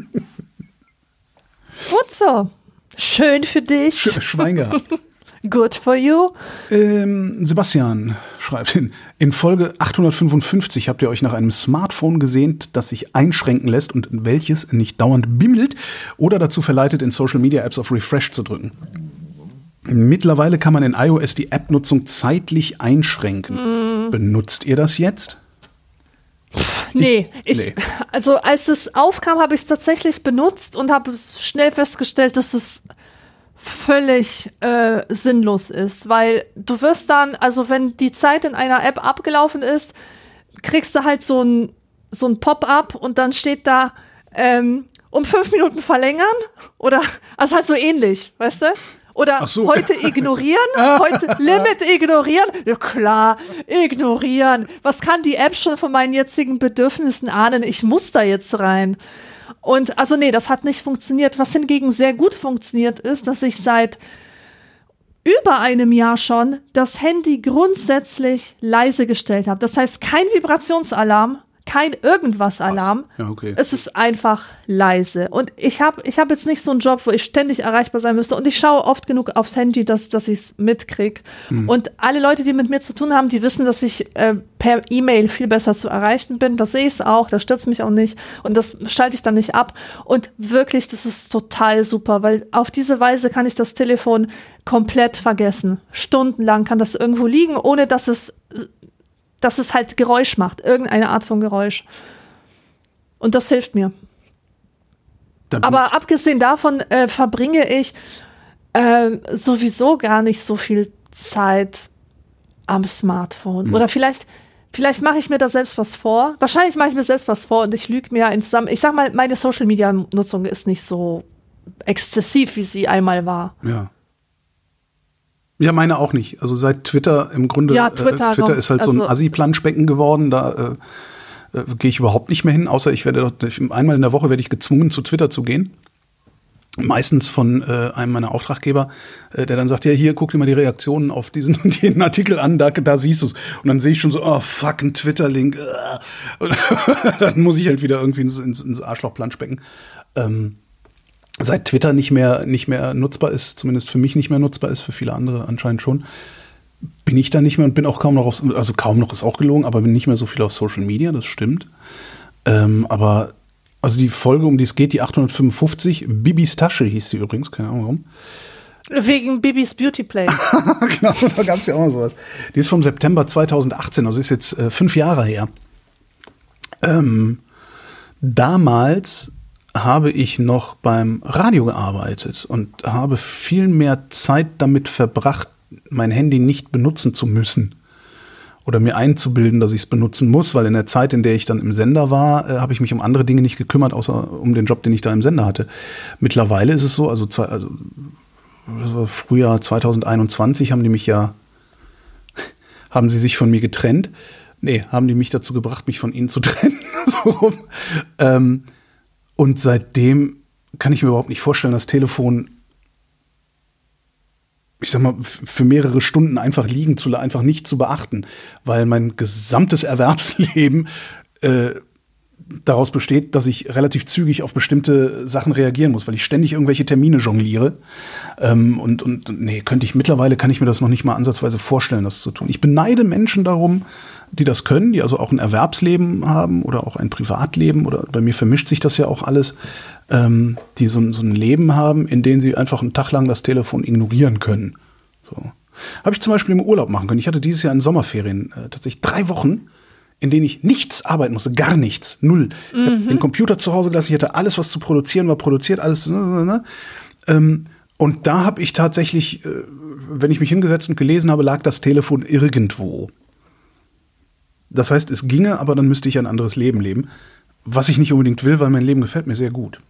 Gut so. Schön für dich. Sch Schwein gehabt. (laughs) Good for you. Ähm, Sebastian schreibt hin, in Folge 855 habt ihr euch nach einem Smartphone gesehnt, das sich einschränken lässt und welches nicht dauernd bimmelt oder dazu verleitet, in Social Media Apps auf Refresh zu drücken. Mittlerweile kann man in iOS die App-Nutzung zeitlich einschränken. Benutzt ihr das jetzt? Nee, ich, nee. also als es aufkam, habe ich es tatsächlich benutzt und habe schnell festgestellt, dass es völlig äh, sinnlos ist, weil du wirst dann, also wenn die Zeit in einer App abgelaufen ist, kriegst du halt so ein, so ein Pop-up und dann steht da ähm, um fünf Minuten verlängern oder, also halt so ähnlich, weißt du? Oder so. heute ignorieren, (laughs) heute Limit ignorieren. Ja klar, ignorieren. Was kann die App schon von meinen jetzigen Bedürfnissen ahnen? Ich muss da jetzt rein. Und also nee, das hat nicht funktioniert. Was hingegen sehr gut funktioniert ist, dass ich seit über einem Jahr schon das Handy grundsätzlich leise gestellt habe. Das heißt, kein Vibrationsalarm, kein Irgendwas-Alarm. Ja, okay. Es ist einfach leise. Und ich habe ich hab jetzt nicht so einen Job, wo ich ständig erreichbar sein müsste. Und ich schaue oft genug aufs Handy, dass, dass ich es mitkriege. Hm. Und alle Leute, die mit mir zu tun haben, die wissen, dass ich äh, per E-Mail viel besser zu erreichen bin. Das sehe ich auch, das stürzt mich auch nicht. Und das schalte ich dann nicht ab. Und wirklich, das ist total super, weil auf diese Weise kann ich das Telefon komplett vergessen. Stundenlang kann das irgendwo liegen, ohne dass es dass es halt Geräusch macht, irgendeine Art von Geräusch. Und das hilft mir. Da bin Aber abgesehen davon äh, verbringe ich äh, sowieso gar nicht so viel Zeit am Smartphone. Hm. Oder vielleicht, vielleicht mache ich mir da selbst was vor. Wahrscheinlich mache ich mir selbst was vor und ich lüge mir ein zusammen. Ich sag mal, meine Social Media Nutzung ist nicht so exzessiv, wie sie einmal war. Ja. Ja, meine auch nicht. Also seit Twitter im Grunde, Ja, Twitter äh, Twitter ist halt so ein also- Assi-Planschbecken geworden. Da äh, äh, gehe ich überhaupt nicht mehr hin, außer ich werde einmal in der Woche werde ich gezwungen, zu Twitter zu gehen. Meistens von äh, einem meiner Auftraggeber, äh, der dann sagt, ja, hier, guck dir mal die Reaktionen auf diesen (laughs) und jeden Artikel an, da, da siehst du's. Und dann sehe ich schon so, oh, fuck, ein Twitter-Link. äh. (laughs) Dann muss ich halt wieder irgendwie ins, ins, ins Arschloch-Planschbecken. Ähm, seit Twitter nicht mehr, nicht mehr nutzbar ist, zumindest für mich nicht mehr nutzbar ist, für viele andere anscheinend schon, bin ich da nicht mehr und bin auch kaum noch auf, also kaum noch ist auch gelogen, aber bin nicht mehr so viel auf Social Media, das stimmt. Ähm, aber, also die Folge, um die es geht, die 855, Bibis Tasche hieß sie übrigens, keine Ahnung warum. Wegen Bibis Beauty Play. (laughs) genau, da gab es ja auch mal sowas. Die ist vom September 2018, also ist jetzt äh, fünf Jahre her. Ähm, damals habe ich noch beim Radio gearbeitet und habe viel mehr Zeit damit verbracht, mein Handy nicht benutzen zu müssen. Oder mir einzubilden, dass ich es benutzen muss, weil in der Zeit, in der ich dann im Sender war, äh, habe ich mich um andere Dinge nicht gekümmert, außer um den Job, den ich da im Sender hatte. Mittlerweile ist es so, also, zwei, also Frühjahr 2021 haben die mich ja, (laughs) haben sie sich von mir getrennt. Nee, haben die mich dazu gebracht, mich von ihnen zu trennen. (laughs) so. ähm, und seitdem kann ich mir überhaupt nicht vorstellen, das Telefon, ich sag mal, für mehrere Stunden einfach liegen zu, einfach nicht zu beachten, weil mein gesamtes Erwerbsleben äh, daraus besteht, dass ich relativ zügig auf bestimmte Sachen reagieren muss, weil ich ständig irgendwelche Termine jongliere. Ähm, und, und nee, könnte ich mittlerweile kann ich mir das noch nicht mal ansatzweise vorstellen, das zu tun. Ich beneide Menschen darum, die das können, die also auch ein Erwerbsleben haben oder auch ein Privatleben oder bei mir vermischt sich das ja auch alles, ähm, die so, ein- so ein Leben haben, in dem sie einfach einen Tag lang das Telefon ignorieren können. So. Habe ich zum Beispiel im Urlaub machen können. Ich hatte dieses Jahr in Sommerferien äh, tatsächlich drei Wochen, in denen ich nichts arbeiten musste, gar nichts, null. Ich habe den Computer zu Hause gelassen, ich hatte alles, was zu produzieren war, produziert, alles. Ne, ne, ne. Ähm, und da habe ich tatsächlich, äh, wenn ich mich hingesetzt und gelesen habe, lag das Telefon irgendwo. Das heißt, es ginge, aber dann müsste ich ein anderes Leben leben. Was ich nicht unbedingt will, weil mein Leben gefällt mir sehr gut.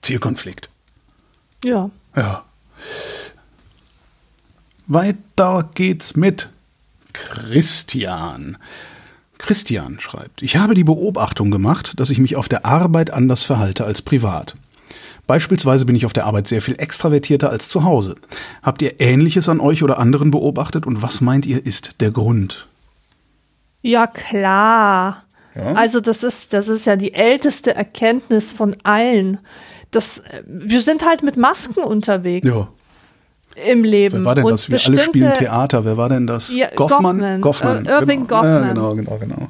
Zielkonflikt. ja. Ja. Weiter geht's mit Christian. Christian schreibt, ich habe die Beobachtung gemacht, dass ich mich auf der Arbeit anders verhalte als privat. Beispielsweise bin ich auf der Arbeit sehr viel extravertierter als zu Hause. Habt ihr Ähnliches an euch oder anderen beobachtet und was meint ihr ist der Grund? Ja, klar. Also das ist, das ist ja die älteste Erkenntnis von allen. Das, wir sind halt mit Masken unterwegs im Leben. Wer war denn Und das? Wir alle spielen Theater. Wer war denn das? Ja, Goffman? Goffman. Äh, Irving genau. Ja, Goffman. genau, genau, genau.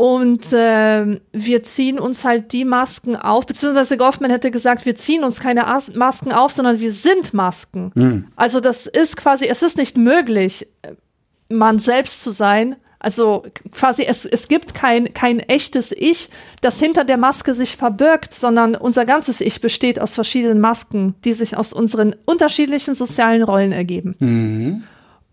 Und ähm, wir ziehen uns halt die Masken auf, beziehungsweise Goffman hätte gesagt, wir ziehen uns keine As Masken auf, sondern wir sind Masken. Hm. Also das ist quasi, es ist nicht möglich, äh, man selbst zu sein. Also quasi, es, es gibt kein, kein echtes Ich, das hinter der Maske sich verbirgt, sondern unser ganzes Ich besteht aus verschiedenen Masken, die sich aus unseren unterschiedlichen sozialen Rollen ergeben.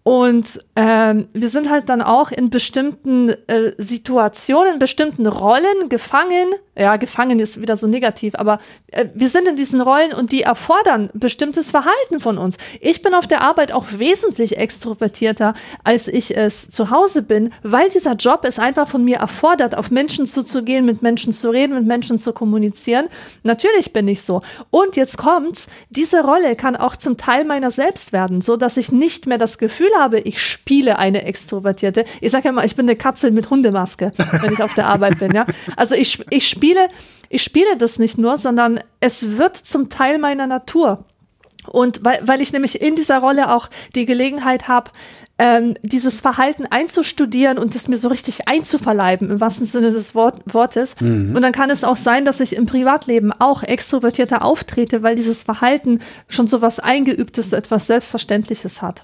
Und ähm, wir sind halt dann auch in bestimmten äh, Situationen, bestimmten Rollen gefangen. Ja, gefangen ist wieder so negativ, aber äh, wir sind in diesen Rollen und die erfordern bestimmtes Verhalten von uns. Ich bin auf der Arbeit auch wesentlich extrovertierter, als ich es zu Hause bin, weil dieser Job es einfach von mir erfordert, auf Menschen zuzugehen, mit Menschen zu reden, mit Menschen zu kommunizieren. Natürlich bin ich so. Und jetzt kommt's, diese Rolle kann auch zum Teil meiner selbst werden, so dass ich nicht mehr das Gefühl habe, ich spiele eine Extrovertierte. Ich sage ja mal, ich bin eine Katze mit Hundemaske, wenn ich auf der Arbeit bin, ja. Also ich, ich spiele, ich spiele das nicht nur, sondern es wird zum Teil meiner Natur. Und weil, weil ich nämlich in dieser Rolle auch die Gelegenheit habe, ähm, dieses Verhalten einzustudieren und es mir so richtig einzuverleiben, im wahrsten Sinne des Wort Wortes. Mhm. Und dann kann es auch sein, dass ich im Privatleben auch extrovertierter auftrete, weil dieses Verhalten schon so was Eingeübtes, so etwas Selbstverständliches hat.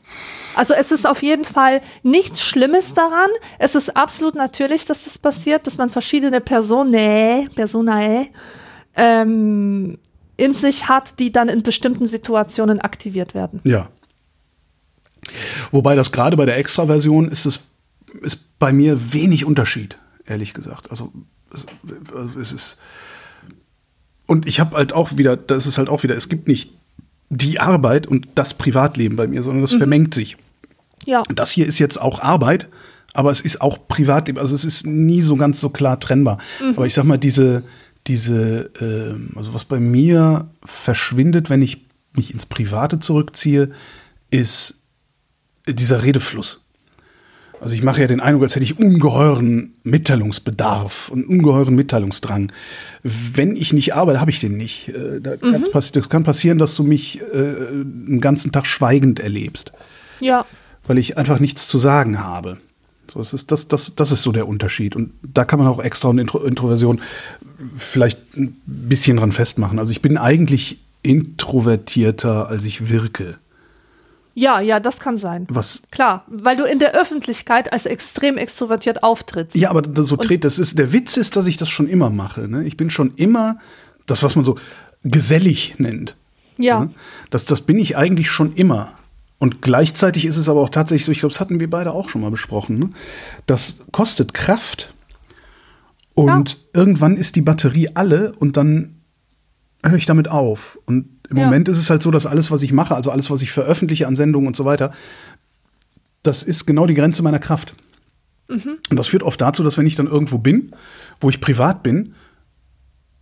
Also es ist auf jeden Fall nichts Schlimmes daran. Es ist absolut natürlich, dass das passiert, dass man verschiedene Personen, Personae, ähm, in sich hat, die dann in bestimmten Situationen aktiviert werden. Ja, Wobei das gerade bei der Extraversion ist es ist bei mir wenig Unterschied, ehrlich gesagt. Also es, also es ist und ich habe halt auch wieder, das ist halt auch wieder, es gibt nicht die Arbeit und das Privatleben bei mir, sondern das mhm. vermengt sich. Ja. Das hier ist jetzt auch Arbeit, aber es ist auch Privatleben. Also es ist nie so ganz so klar trennbar. Mhm. Aber ich sag mal, diese, diese, äh, also was bei mir verschwindet, wenn ich mich ins Private zurückziehe, ist dieser Redefluss. Also ich mache ja den Eindruck, als hätte ich ungeheuren Mitteilungsbedarf und ungeheuren Mitteilungsdrang. Wenn ich nicht arbeite, habe ich den nicht. Äh, da mhm. Das kann passieren, dass du mich äh, einen ganzen Tag schweigend erlebst. Ja. Weil ich einfach nichts zu sagen habe. So, das, ist, das, das, das ist so der Unterschied. Und da kann man auch extra eine Intro Introversion vielleicht ein bisschen dran festmachen. Also ich bin eigentlich introvertierter, als ich wirke. Ja, ja, das kann sein. Was? Klar, weil du in der Öffentlichkeit als extrem extrovertiert auftrittst. Ja, aber so dreht das ist der Witz ist, dass ich das schon immer mache. Ne? Ich bin schon immer das, was man so gesellig nennt. Ja. Ne? Das, das bin ich eigentlich schon immer. Und gleichzeitig ist es aber auch tatsächlich so, ich glaube, das hatten wir beide auch schon mal besprochen. Ne? Das kostet Kraft. Und ja. irgendwann ist die Batterie alle und dann höre ich damit auf. Und im ja. Moment ist es halt so, dass alles, was ich mache, also alles, was ich veröffentliche an Sendungen und so weiter, das ist genau die Grenze meiner Kraft. Mhm. Und das führt oft dazu, dass wenn ich dann irgendwo bin, wo ich privat bin,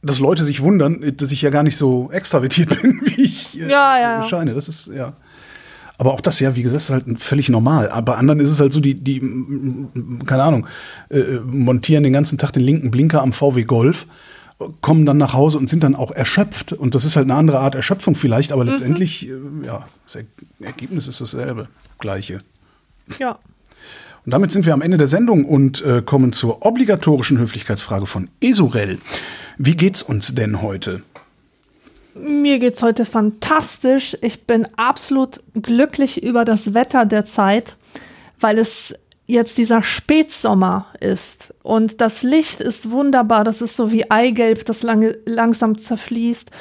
dass Leute sich wundern, dass ich ja gar nicht so extravertiert (laughs) bin, wie ich äh, ja, ja. scheine. Das ist, ja. Aber auch das, ja, wie gesagt, ist halt völlig normal. Aber bei anderen ist es halt so, die, die keine Ahnung, äh, montieren den ganzen Tag den linken Blinker am VW Golf kommen dann nach Hause und sind dann auch erschöpft. Und das ist halt eine andere Art Erschöpfung vielleicht, aber mhm. letztendlich, mhm. ja, das Ergebnis ist dasselbe, gleiche. Ja. Und damit sind wir am Ende der Sendung und äh, kommen zur obligatorischen Höflichkeitsfrage von Esurel. Wie geht's uns denn heute? Mir geht's heute fantastisch. Ich bin absolut glücklich über das Wetter der Zeit, weil es jetzt dieser Spätsommer ist. Und das Licht ist wunderbar, das ist so wie Eigelb, das lange, langsam zerfließt.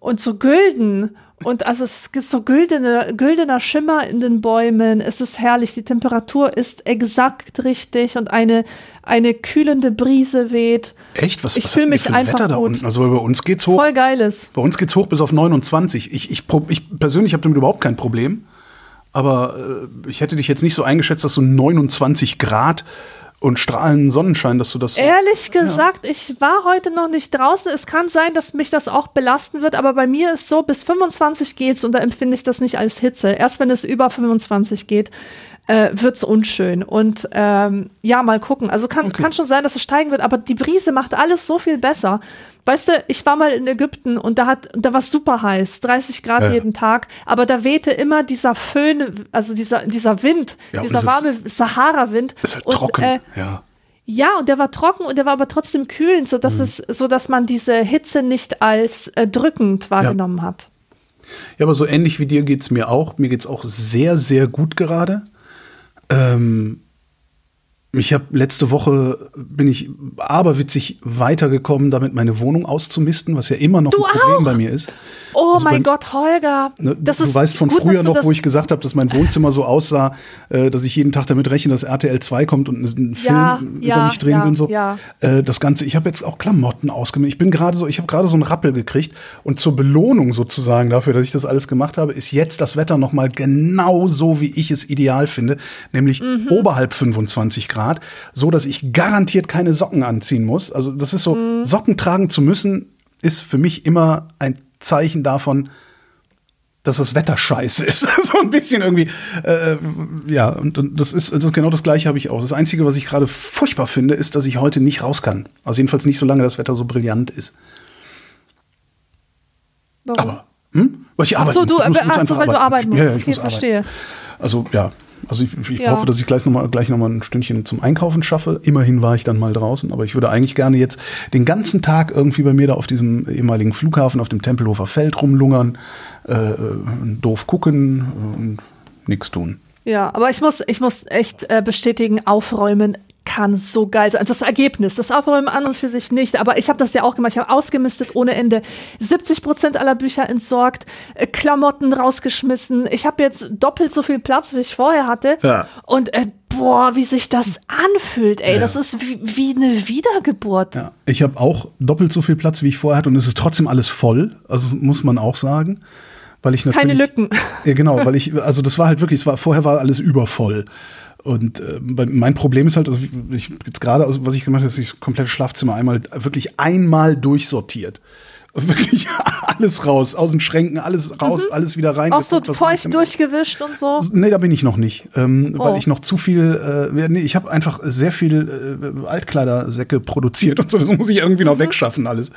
Und so gülden und also es ist so güldene, güldener Schimmer in den Bäumen, es ist herrlich, die Temperatur ist exakt richtig und eine, eine kühlende Brise weht. Echt? Was, ich fühle mich einfach Wetter da gut. unten? Also bei uns geht's hoch. Voll geiles. Bei uns geht's hoch bis auf 29. Ich, ich, ich persönlich habe damit überhaupt kein Problem. Aber äh, ich hätte dich jetzt nicht so eingeschätzt, dass so 29 Grad und strahlenden Sonnenschein, dass du das. Ehrlich gesagt, ja. ich war heute noch nicht draußen. Es kann sein, dass mich das auch belasten wird, aber bei mir ist so, bis 25 geht's und da empfinde ich das nicht als Hitze. Erst wenn es über 25 geht, äh, wird's unschön. Und ähm, ja, mal gucken. Also kann, okay. kann schon sein, dass es steigen wird, aber die Brise macht alles so viel besser. Weißt du, ich war mal in Ägypten und da hat, da war super heiß, 30 Grad ja. jeden Tag, aber da wehte immer dieser Föhn, also dieser, dieser Wind, ja, dieser warme Sahara-Wind. Ist halt und, trocken, äh, ja. Ja, und der war trocken und der war aber trotzdem kühlend, so dass mhm. es, so dass man diese Hitze nicht als äh, drückend wahrgenommen ja. hat. Ja, aber so ähnlich wie dir geht's mir auch. Mir geht's auch sehr, sehr gut gerade. Ähm, ich habe letzte Woche bin ich aberwitzig weitergekommen, damit meine Wohnung auszumisten, was ja immer noch du ein Problem auch? bei mir ist. Oh also mein bei, Gott, Holger. Ne, das du ist weißt von gut, früher noch, wo ich gesagt habe, dass mein Wohnzimmer so aussah, äh, dass ich jeden Tag damit rechne, dass RTL 2 kommt und einen Film ja, über ja, mich drehen ja, und so. Äh, das Ganze, ich habe jetzt auch Klamotten ausgemistet. Ich bin gerade so, ich habe gerade so einen Rappel gekriegt und zur Belohnung sozusagen dafür, dass ich das alles gemacht habe, ist jetzt das Wetter noch mal genau so, wie ich es ideal finde, nämlich mhm. oberhalb 25 Grad, so dass ich garantiert keine Socken anziehen muss. Also das ist so, mhm. Socken tragen zu müssen, ist für mich immer ein Zeichen davon, dass das Wetter scheiße ist. (laughs) so ein bisschen irgendwie. Äh, ja, und, und das, ist, das genau das Gleiche habe ich auch. Das Einzige, was ich gerade furchtbar finde, ist, dass ich heute nicht raus kann. Also jedenfalls nicht, solange das Wetter so brillant ist. Warum? Aber, hm? Weil ich Ach arbeiten so, du, muss. Ich muss, ach muss so, einfach weil du arbeiten musst. Ja, ja, ich okay, muss arbeiten. verstehe. Also ja, also ich, ich Ja. hoffe, dass ich gleich nochmal gleich noch mal ein Stündchen zum Einkaufen schaffe. Immerhin war ich dann mal draußen, aber ich würde eigentlich gerne jetzt den ganzen Tag irgendwie bei mir da auf diesem ehemaligen Flughafen auf dem Tempelhofer Feld rumlungern, äh, äh, doof gucken äh, und nichts tun. Ja, aber ich muss, ich muss echt äh, bestätigen, aufräumen kann so geil sein. Das Ergebnis, das Aufräumen an und für sich nicht, aber ich habe das ja auch gemacht. Ich habe ausgemistet ohne Ende. 70 Prozent aller Bücher entsorgt, äh, Klamotten rausgeschmissen. Ich habe jetzt doppelt so viel Platz, wie ich vorher hatte. Ja. Und äh, boah, wie sich das anfühlt, ey. Ja. Das ist wie, wie eine Wiedergeburt. Ja, ich habe auch doppelt so viel Platz, wie ich vorher hatte und es ist trotzdem alles voll. Also muss man auch sagen, weil ich natürlich Keine Lücken. Ja, genau, weil ich also das war halt wirklich, es war vorher war alles übervoll. Und äh, mein Problem ist halt, also ich jetzt gerade, also was ich gemacht habe, ist das komplette Schlafzimmer einmal wirklich einmal durchsortiert. Wirklich (laughs) alles raus, aus den Schränken, alles raus, alles wieder rein. Mhm. Auch so geguckt, ich feucht durchgewischt und so. Nee, da bin ich noch nicht, ähm, Oh. weil ich noch zu viel, äh, nee, ich habe einfach sehr viel äh, Altkleidersäcke produziert und so, das muss ich irgendwie noch wegschaffen alles.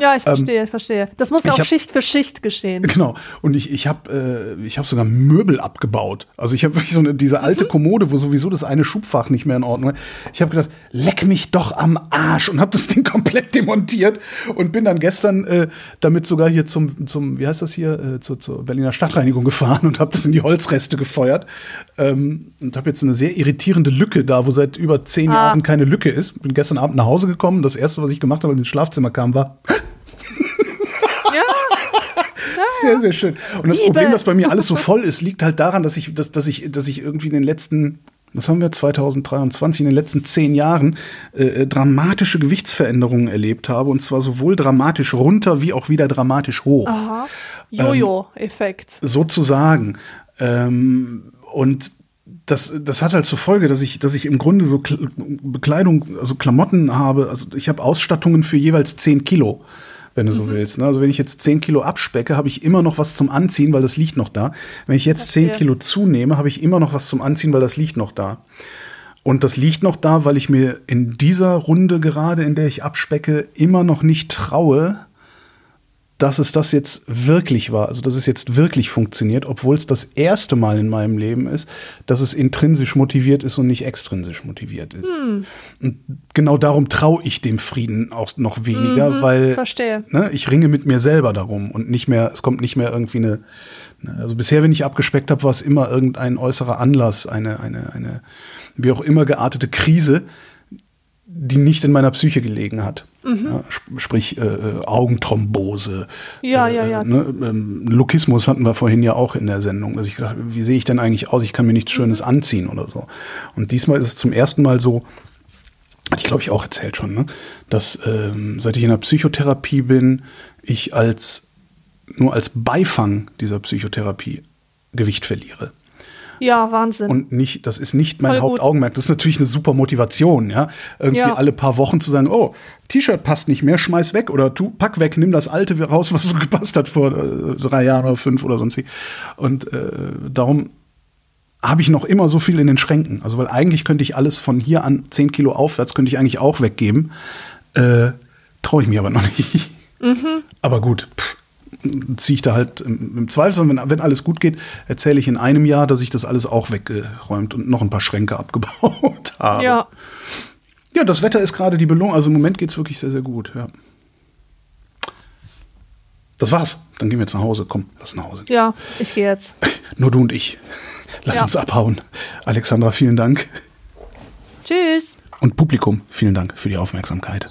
Ja, ich verstehe, ich verstehe. Das muss ähm, auch hab- Schicht für Schicht geschehen. (laughs) Genau. Und ich, ich habe äh, ich hab sogar Möbel abgebaut. Also ich habe (laughs) wirklich so eine, diese alte Kommode, wo sowieso das eine Schubfach nicht mehr in Ordnung ist. Ich habe gedacht, leck mich doch am Arsch und habe das Ding komplett demontiert und bin dann gestern äh, damit sogar hier zum, zum, wie heißt das hier, äh, zur, zur Berliner Stadtreinigung gefahren und habe das in die Holzreste gefeuert. Ähm, und habe jetzt eine sehr irritierende Lücke da, wo seit über zehn Ah. Jahren keine Lücke ist. Bin gestern Abend nach Hause gekommen. Das erste, was ich gemacht habe, als ich ins Schlafzimmer kam, war, (laughs) Sehr, sehr schön. Und das Liebe. Problem, dass bei mir alles so (laughs) voll ist, liegt halt daran, dass ich, dass, dass ich, dass ich irgendwie in den letzten, was haben wir, 2023, in den letzten zehn Jahren äh, dramatische Gewichtsveränderungen erlebt habe. Und zwar sowohl dramatisch runter wie auch wieder dramatisch hoch. Aha. Jojo-Effekt. Sozusagen. Ähm, und das, das hat halt zur Folge, dass ich, dass ich im Grunde so Kl Bekleidung, also Klamotten habe. Also ich habe Ausstattungen für jeweils 10 Kilo, wenn du so willst. Ne? Also wenn ich jetzt 10 Kilo abspecke, habe ich immer noch was zum Anziehen, weil das liegt noch da. Wenn ich jetzt 10 Verstehe. Kilo zunehme, habe ich immer noch was zum Anziehen, weil das liegt noch da. Und das liegt noch da, weil ich mir in dieser Runde gerade, in der ich abspecke, immer noch nicht traue, dass es das jetzt wirklich war, also dass es jetzt wirklich funktioniert, obwohl es das erste Mal in meinem Leben ist, dass es intrinsisch motiviert ist und nicht extrinsisch motiviert ist. Und genau darum traue ich dem Frieden auch noch weniger, weil verstehe. Ne, ich ringe mit mir selber darum und nicht mehr, es kommt nicht mehr irgendwie eine, ne, also bisher, wenn ich abgespeckt habe, war es immer irgendein äußerer Anlass, eine, eine, eine, wie auch immer geartete Krise, die nicht in meiner Psyche gelegen hat. Ja, sp- sprich äh, äh, Augenthrombose. Ja, äh, ja, ja. Ne, ähm, Lokismus hatten wir vorhin ja auch in der Sendung. Also ich dachte, wie sehe ich denn eigentlich aus? Ich kann mir nichts Schönes anziehen oder so. Und diesmal ist es zum ersten Mal so, hatte ich glaube ich auch erzählt schon, ne? dass ähm, seit ich in der Psychotherapie bin, ich als nur als Beifang dieser Psychotherapie Gewicht verliere. Ja, Wahnsinn. Und nicht, das ist nicht mein Voll gut. Hauptaugenmerk. Das ist natürlich eine super Motivation, ja. Irgendwie Ja. alle paar Wochen zu sagen, oh, T-Shirt passt nicht mehr, schmeiß weg oder tu, pack weg, nimm das alte raus, was so gepasst hat vor äh, drei Jahren oder fünf oder sonst wie. Und äh, darum habe ich noch immer so viel in den Schränken. Also, weil eigentlich könnte ich alles von hier an 10 Kilo aufwärts, könnte ich eigentlich auch weggeben. Äh, Traue ich mir aber noch nicht. Aber gut, ziehe ich da halt im, Zweifel, wenn, wenn alles gut geht, erzähle ich in einem Jahr, dass ich das alles auch weggeräumt und noch ein paar Schränke (laughs) abgebaut habe. ja, Ja, das Wetter ist gerade die Belohnung. Also im Moment geht es wirklich sehr, sehr gut. Ja. Das war's. Dann gehen wir jetzt nach Hause. Komm, lass nach Hause. ja, ich gehe jetzt. (laughs) Nur du und ich. Lass Ja. uns abhauen. Alexandra, vielen Dank. Tschüss. Und Publikum, vielen Dank für die Aufmerksamkeit.